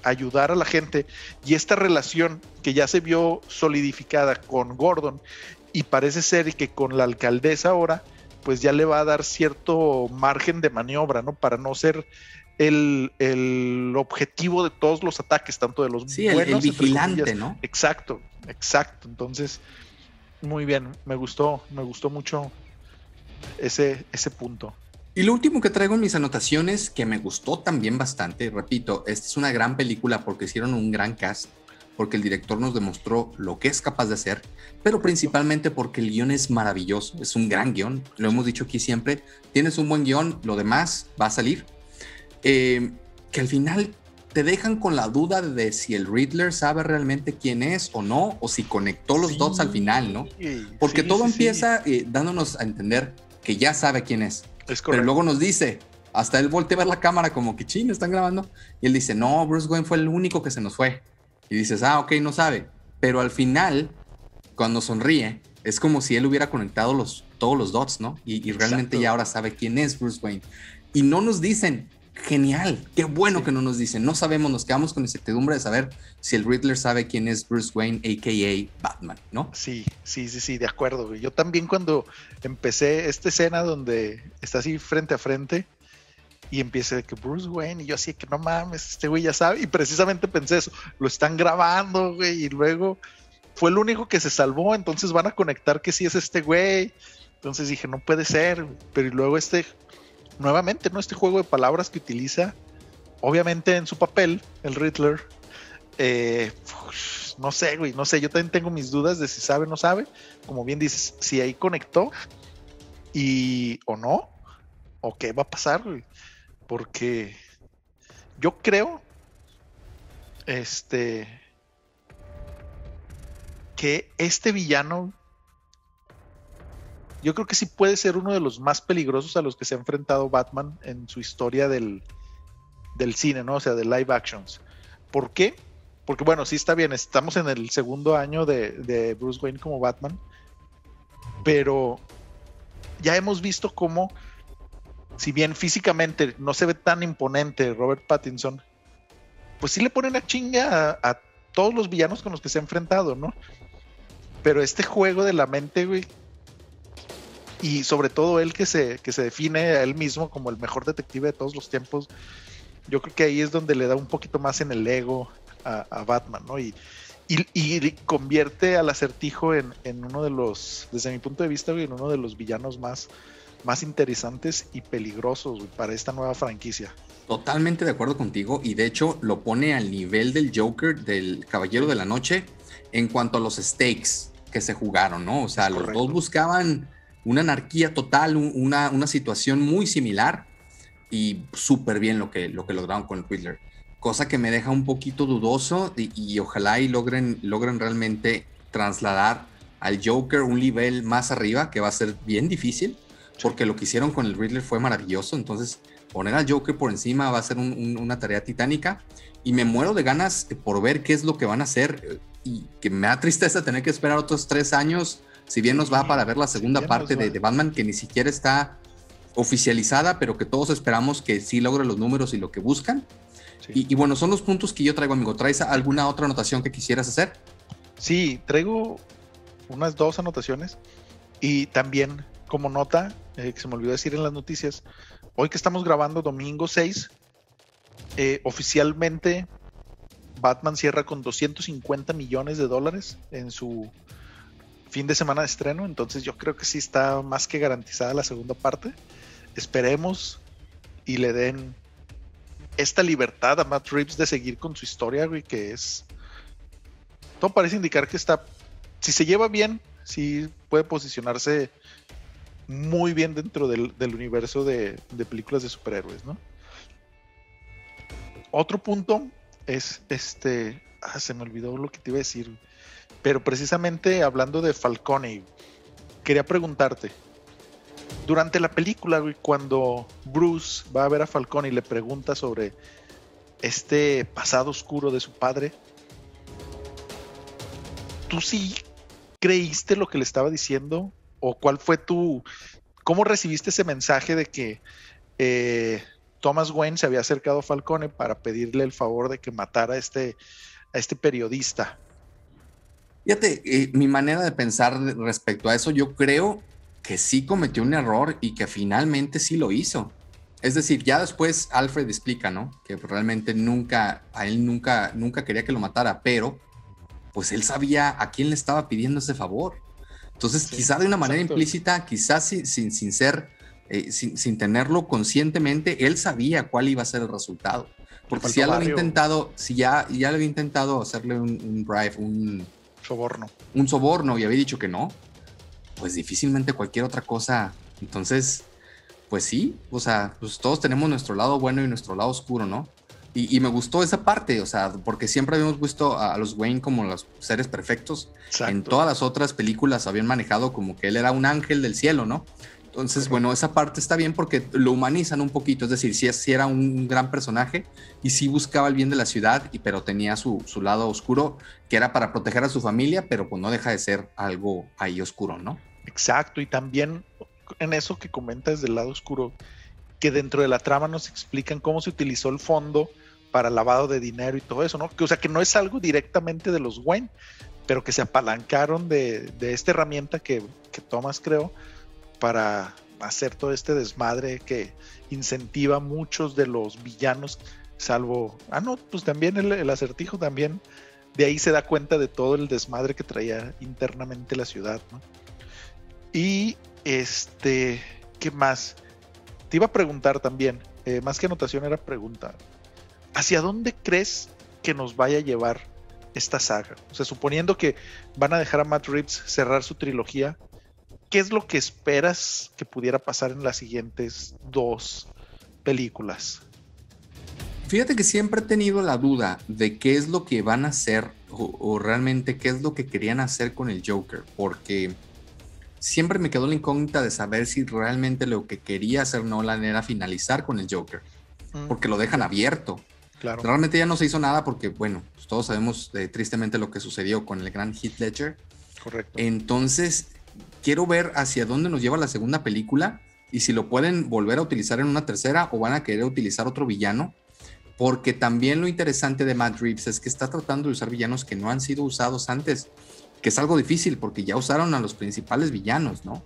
ayudar a la gente y esta relación que ya se vio solidificada con Gordon y parece ser que con la alcaldesa ahora, pues ya le va a dar cierto margen de maniobra, ¿no? Para no ser el, objetivo de todos los ataques, tanto de los sí, buenos, el, vigilante, ¿no? Exacto, exacto. Entonces, muy bien, me gustó, me gustó mucho ese, ese punto. Y lo último que traigo en mis anotaciones, que me gustó también bastante, repito, esta es una gran película porque hicieron un gran cast, porque el director nos demostró lo que es capaz de hacer, pero principalmente porque el guion es maravilloso, es un gran guion, lo hemos dicho aquí siempre, tienes un buen guion, lo demás va a salir, eh, que al final te dejan con la duda de si el Riddler sabe realmente quién es o no, o si conectó los dots al final, ¿no? Porque todo empieza eh, dándonos a entender que ya sabe quién es. pero luego nos dice, hasta él voltea a ver la cámara como que chino, están grabando. Y él dice, no, Bruce Wayne fue el único que se nos fue. Y dices, ah, ok, no sabe. Pero al final, cuando sonríe, es como si él hubiera conectado los, todos los dots, ¿no? Y, realmente ya ahora sabe quién es Bruce Wayne. Y no nos dicen, genial, qué bueno que no nos dicen, no sabemos, nos quedamos con incertidumbre de saber si el Riddler sabe quién es Bruce Wayne, a.k.a. Batman, ¿no? Sí, sí, sí, sí, de acuerdo. Yo también cuando empecé esta escena donde está así frente a frente y empieza de que Bruce Wayne y yo así que no mames, este güey ya sabe y precisamente pensé eso, lo están grabando, güey, y luego fue el único que se salvó, entonces van a conectar que sí es este güey. Entonces dije, no puede ser, pero luego este nuevamente, ¿no? Este juego de palabras que utiliza, obviamente en su papel, el Riddler, eh, no sé, güey, no sé, yo también tengo mis dudas de si sabe o no sabe, como bien dices, si ahí conectó y o no, o qué va a pasar, güey. Porque yo creo, este, que este villano, yo creo que sí puede ser uno de los más peligrosos a los que se ha enfrentado Batman en su historia del, del cine, ¿no? O sea, de live actions. ¿Por qué? Porque bueno, sí está bien, estamos en el segundo año de, Bruce Wayne como Batman, pero ya hemos visto cómo, si bien físicamente no se ve tan imponente Robert Pattinson, pues sí le ponen a chinga a, todos los villanos con los que se ha enfrentado, ¿no? Pero este juego de la mente, güey, y sobre todo él que se, que se define a él mismo como el mejor detective de todos los tiempos, yo creo que ahí es donde le da un poquito más en el ego a, Batman, ¿no? Y, y, convierte al acertijo en, uno de los, desde mi punto de vista, en uno de los villanos más, más interesantes y peligrosos para esta nueva franquicia. Totalmente de acuerdo contigo y de hecho lo pone al nivel del Joker, del Caballero de la Noche, en cuanto a los stakes que se jugaron, ¿no? O sea, los dos buscaban una anarquía total, una, una situación muy similar y súper bien lo que, lo que lograron con el Riddler cosa que me deja un poquito dudoso y, ojalá y logren, logren realmente trasladar al Joker un nivel más arriba, que va a ser bien difícil, porque lo que hicieron con el Riddler fue maravilloso, entonces poner al Joker por encima va a ser una tarea titánica y me muero de ganas por ver qué es lo que van a hacer y que me da tristeza tener que esperar otros tres años, si bien nos va para ver la segunda parte de, de, Batman que ni siquiera está oficializada, pero que todos esperamos que sí logre los números y lo que buscan. Y, bueno, son los puntos que yo traigo, amigo. ¿Traes alguna otra anotación que quisieras hacer? Sí, traigo unas dos anotaciones. Y también, como nota, eh, que se me olvidó decir en las noticias, hoy que estamos grabando domingo 6, eh, oficialmente Batman cierra con 250 millones de dólares en su fin de semana de estreno. Entonces yo creo que sí está más que garantizada la segunda parte. Esperemos y le den esta libertad a Matt Reeves de seguir con su historia, güey, que es. Todo parece indicar que está. Si se lleva bien, sí puede posicionarse muy bien dentro del, universo de, películas de superhéroes, ¿no? Otro punto es este. Ah, se me olvidó lo que te iba a decir. Pero precisamente hablando de Falcone, quería preguntarte durante la película, cuando Bruce va a ver a Falcón y le pregunta sobre este pasado oscuro de su padre, ¿tú sí creíste lo que le estaba diciendo? ¿O cuál fue tu... ¿Cómo recibiste ese mensaje de que eh, Thomas Wayne se había acercado a Falcone para pedirle el favor de que matara a este, a este periodista? Fíjate, eh, mi manera de pensar respecto a eso, yo creo que sí cometió un error y que finalmente sí lo hizo. Es decir, ya después Alfred explica, ¿no? Que realmente nunca, a él nunca, nunca quería que lo matara, pero pues él sabía a quién le estaba pidiendo ese favor. Entonces, quizá de una manera implícita, quizás sin, sin, ser, eh, sin, tenerlo conscientemente, él sabía cuál iba a ser el resultado. Porque si ya lo había intentado, si ya, ya le había intentado hacerle un, un bribe, un soborno. Un soborno y había dicho que no, pues difícilmente cualquier otra cosa. Entonces, pues sí, o sea, pues todos tenemos nuestro lado bueno y nuestro lado oscuro, ¿no? Y, me gustó esa parte, o sea, porque siempre habíamos visto a, los Wayne como los seres perfectos. En todas las otras películas habían manejado como que él era un ángel del cielo, ¿no? Entonces, bueno, esa parte está bien porque lo humanizan un poquito, es decir, sí, era un gran personaje y sí buscaba el bien de la ciudad, y, pero tenía su, su lado oscuro, que era para proteger a su familia, pero pues no deja de ser algo ahí oscuro, ¿no? Exacto, y también en eso que comentas del lado oscuro, que dentro de la trama nos explican cómo se utilizó el fondo para lavado de dinero y todo eso, ¿no? Que, o sea, que no es algo directamente de los Wayne, pero que se apalancaron de, esta herramienta que, que Thomas creó para hacer todo este desmadre que incentiva a muchos de los villanos, salvo, ah, no, pues también el, el, acertijo también, de ahí se da cuenta de todo el desmadre que traía internamente la ciudad, ¿no? Y este, ¿qué más? Te iba a preguntar también, eh, más que anotación era pregunta, ¿hacia dónde crees que nos vaya a llevar esta saga? O sea, suponiendo que van a dejar a Matt Reeves cerrar su trilogía, ¿qué es lo que esperas que pudiera pasar en las siguientes dos películas. Fíjate que siempre he tenido la duda de qué es lo que van a hacer o, realmente qué es lo que querían hacer con el Joker, porque siempre me quedó la incógnita de saber si realmente lo que quería hacer Nolan era finalizar con el Joker, mm. porque lo dejan abierto. Claro. Realmente ya no se hizo nada porque, bueno, pues todos sabemos eh, tristemente lo que sucedió con el gran Heath Ledger. Correcto. Entonces, quiero ver hacia dónde nos lleva la segunda película y si lo pueden volver a utilizar en una tercera o van a querer utilizar otro villano porque también lo interesante de Matt Reeves es que está tratando de usar villanos que no han sido usados antes, que es algo difícil porque ya usaron a los principales villanos, ¿no?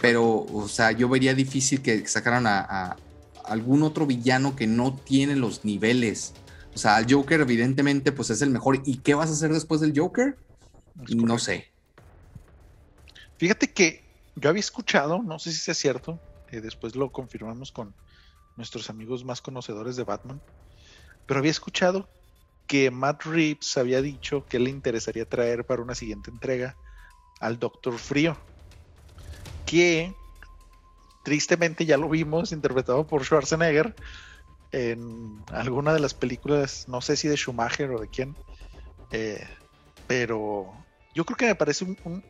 Pero, o sea, yo vería difícil que sacaran a, algún otro villano que no tiene los niveles. O sea, el Joker evidentemente pues es el mejor. ¿Y qué vas a hacer después del Joker? No sé. Fíjate que yo había escuchado, no sé si sea cierto, eh, después lo confirmamos con nuestros amigos más conocedores de Batman, pero había escuchado que Matt Reeves había dicho que le interesaría traer para una siguiente entrega al Doctor Frío, que tristemente ya lo vimos interpretado por Schwarzenegger en alguna de las películas, no sé si de Schumacher o de quién, eh, pero yo creo que me parece un,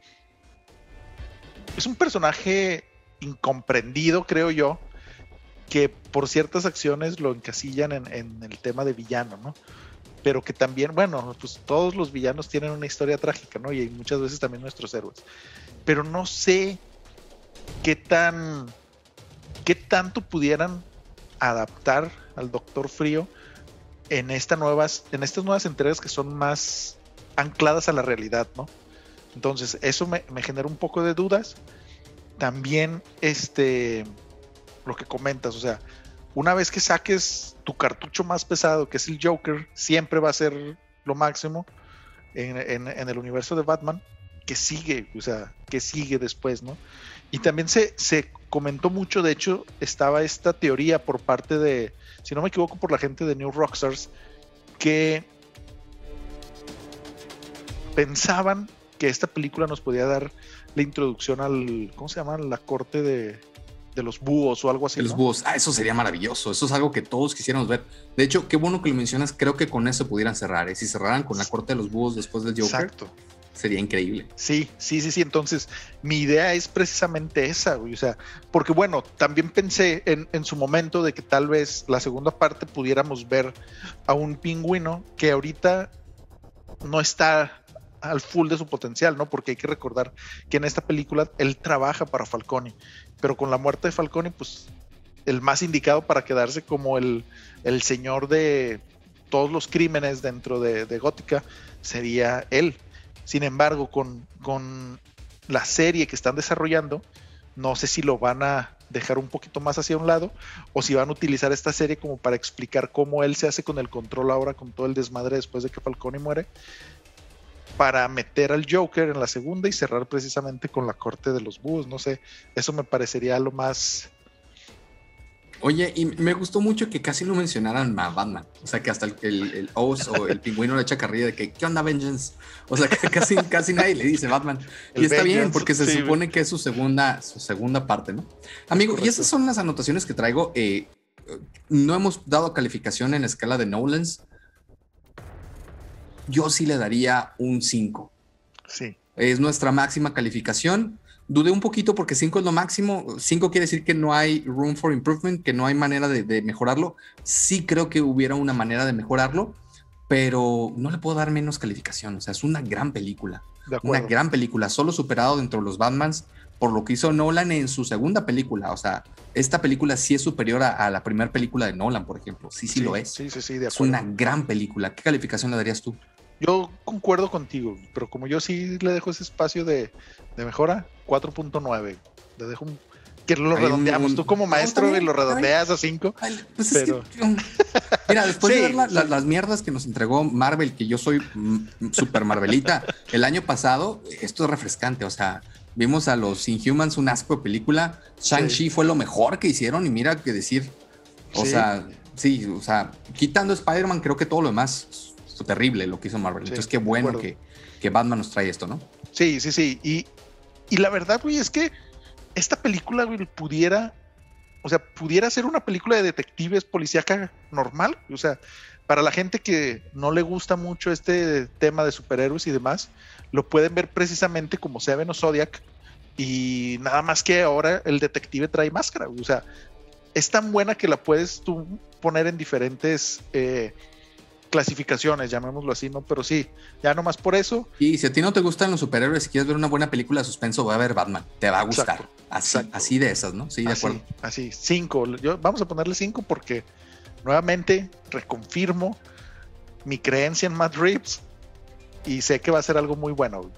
es un personaje incomprendido, creo yo, que por ciertas acciones lo encasillan en, el tema de villano, ¿no? Pero que también, bueno, pues todos los villanos tienen una historia trágica, ¿no? Y muchas veces también nuestros héroes. Pero no sé qué tan, qué tanto pudieran adaptar al Doctor Frío en, nuevas, en estas nuevas entregas que son más ancladas a la realidad, ¿no? Entonces, eso me, me genera un poco de dudas. También, este, lo que comentas, o sea, una vez que saques tu cartucho más pesado, que es el Joker, siempre va a ser lo máximo en, el universo de Batman, que sigue, o sea, que sigue después, ¿no? Y también se, se comentó mucho, de hecho, estaba esta teoría por parte de, si no me equivoco, por la gente de New Rockstars, que pensaban que esta película nos podía dar la introducción al, ¿cómo se llama? La corte de, de los búhos o algo así. De los búhos, ah, eso sería maravilloso, eso es algo que todos quisiéramos ver. De hecho, qué bueno que lo mencionas, creo que con eso pudieran cerrar, ¿eh? si cerraran con la corte de los búhos después del Joker. Exacto. Sería increíble. Sí, sí, sí, sí. Entonces, mi idea es precisamente esa. O sea, porque bueno, también pensé en, en su momento de que tal vez la segunda parte pudiéramos ver a un pingüino que ahorita no está al full de su potencial, ¿no? Porque hay que recordar que en esta película él trabaja para Falcone, pero con la muerte de Falcone, pues el más indicado para quedarse como el, el señor de todos los crímenes dentro de, de Gótica sería él. Sin embargo, con, con la serie que están desarrollando, no sé si lo van a dejar un poquito más hacia un lado o si van a utilizar esta serie como para explicar cómo él se hace con el control ahora con todo el desmadre después de que Falcone muere para meter al Joker en la segunda y cerrar precisamente con la corte de los búhos. No sé, eso me parecería lo más. Oye, y me gustó mucho que casi no mencionaran a Batman. O sea, que hasta el, el, Oz o el pingüino le echa carrilla de que, ¿qué onda, Vengeance? O sea, que casi, casi nadie le dice Batman. y está bien, porque se supone que es su segunda, su segunda parte, ¿no? Amigo, y esas son las anotaciones que traigo. Eh, no hemos dado calificación en escala de Nolans yo sí le daría un 5. Sí. Es nuestra máxima calificación. Dudé un poquito porque 5 es lo máximo. 5 quiere decir que no hay room for improvement, que no hay manera de, mejorarlo. Sí creo que hubiera una manera de mejorarlo, pero no le puedo dar menos calificación. O sea, es una gran película. Una gran película, solo superado dentro de los Batmans por lo que hizo Nolan en su segunda película. O sea, esta película sí es superior a, la primera película de Nolan, por ejemplo. Sí, sí, lo es. Sí, sí, sí, de Es una gran película. ¿Qué calificación le darías tú? Yo concuerdo contigo, pero como yo sí le dejo ese espacio de, mejora, 4.9. Le dejo un, que lo redondeamos. Tú como maestro y lo redondeas a 5. Pues pero... mira, después de ver las mierdas que nos entregó Marvel, que yo soy super Marvelita, el año pasado, esto es refrescante. O sea, vimos a los Inhumans, un asco de película. Shang-Chi fue lo mejor que hicieron y mira qué decir. O sea, sí, o sea, quitando Spider-Man, creo que todo lo demás terrible lo que hizo Marvel. Entonces, qué bueno que, que, Batman nos trae esto, ¿no? Sí, sí, sí. Y, y la verdad, güey, es que esta película, güey, pudiera o sea, pudiera ser una película de detectives policíaca normal, o sea, para la gente que no le gusta mucho este tema de superhéroes y demás, lo pueden ver precisamente como Seven o Zodiac y nada más que ahora el detective trae máscara, o sea, es tan buena que la puedes tú poner en diferentes eh, clasificaciones, llamémoslo así, ¿no? Pero sí, ya nomás por eso. Y si a ti no te gustan los superhéroes, si quieres ver una buena película de suspenso, va a ver Batman, te va a gustar. así, así de esas, ¿no? Sí, de acuerdo. Así, cinco. Yo, vamos a ponerle cinco porque nuevamente reconfirmo mi creencia en Matt Reeves y sé que va a ser algo muy bueno.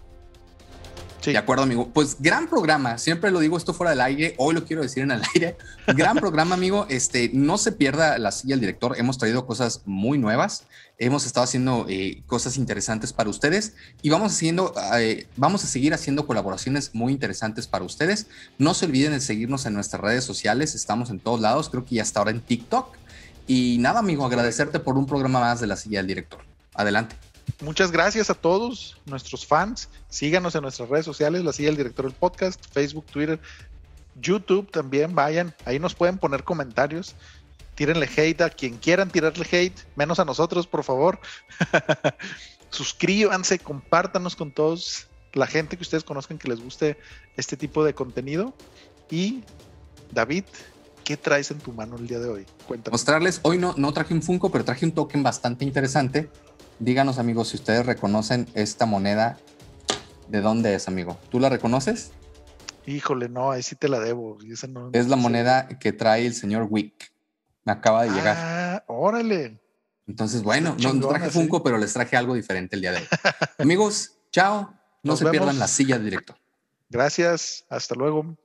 De acuerdo, amigo. Pues gran programa. Siempre lo digo esto fuera del aire. Hoy lo quiero decir en el aire. Gran programa, amigo. Este, no se pierda la silla del director. Hemos traído cosas muy nuevas. Hemos estado haciendo eh, cosas interesantes para ustedes y vamos, haciendo, eh, vamos a seguir haciendo colaboraciones muy interesantes para ustedes. No se olviden de seguirnos en nuestras redes sociales. Estamos en todos lados. Creo que ya está ahora en TikTok. Y nada, amigo, agradecerte por un programa más de la silla del director. Adelante muchas gracias a todos nuestros fans. Síganos en nuestras redes sociales, la silla del director del podcast, Facebook, Twitter, YouTube también. Vayan, ahí nos pueden poner comentarios. Tírenle hate a quien quieran tirarle hate, menos a nosotros, por favor. Suscríbanse, compártanos con todos la gente que ustedes conozcan que les guste este tipo de contenido. Y David, ¿qué traes en tu mano el día de hoy? Cuéntanos. Mostrarles, hoy no, no traje un Funko, pero traje un token bastante interesante Díganos, amigos, si ustedes reconocen esta moneda, ¿de dónde es, amigo? ¿Tú la reconoces? Híjole, no, ahí sí te la debo. es la moneda que trae el señor Wick. Me acaba de llegar. Ah, órale. Entonces, bueno, no, traje Funko, pero les traje algo diferente el día de hoy. amigos, chao. No se pierdan la silla de director. Gracias. Hasta luego.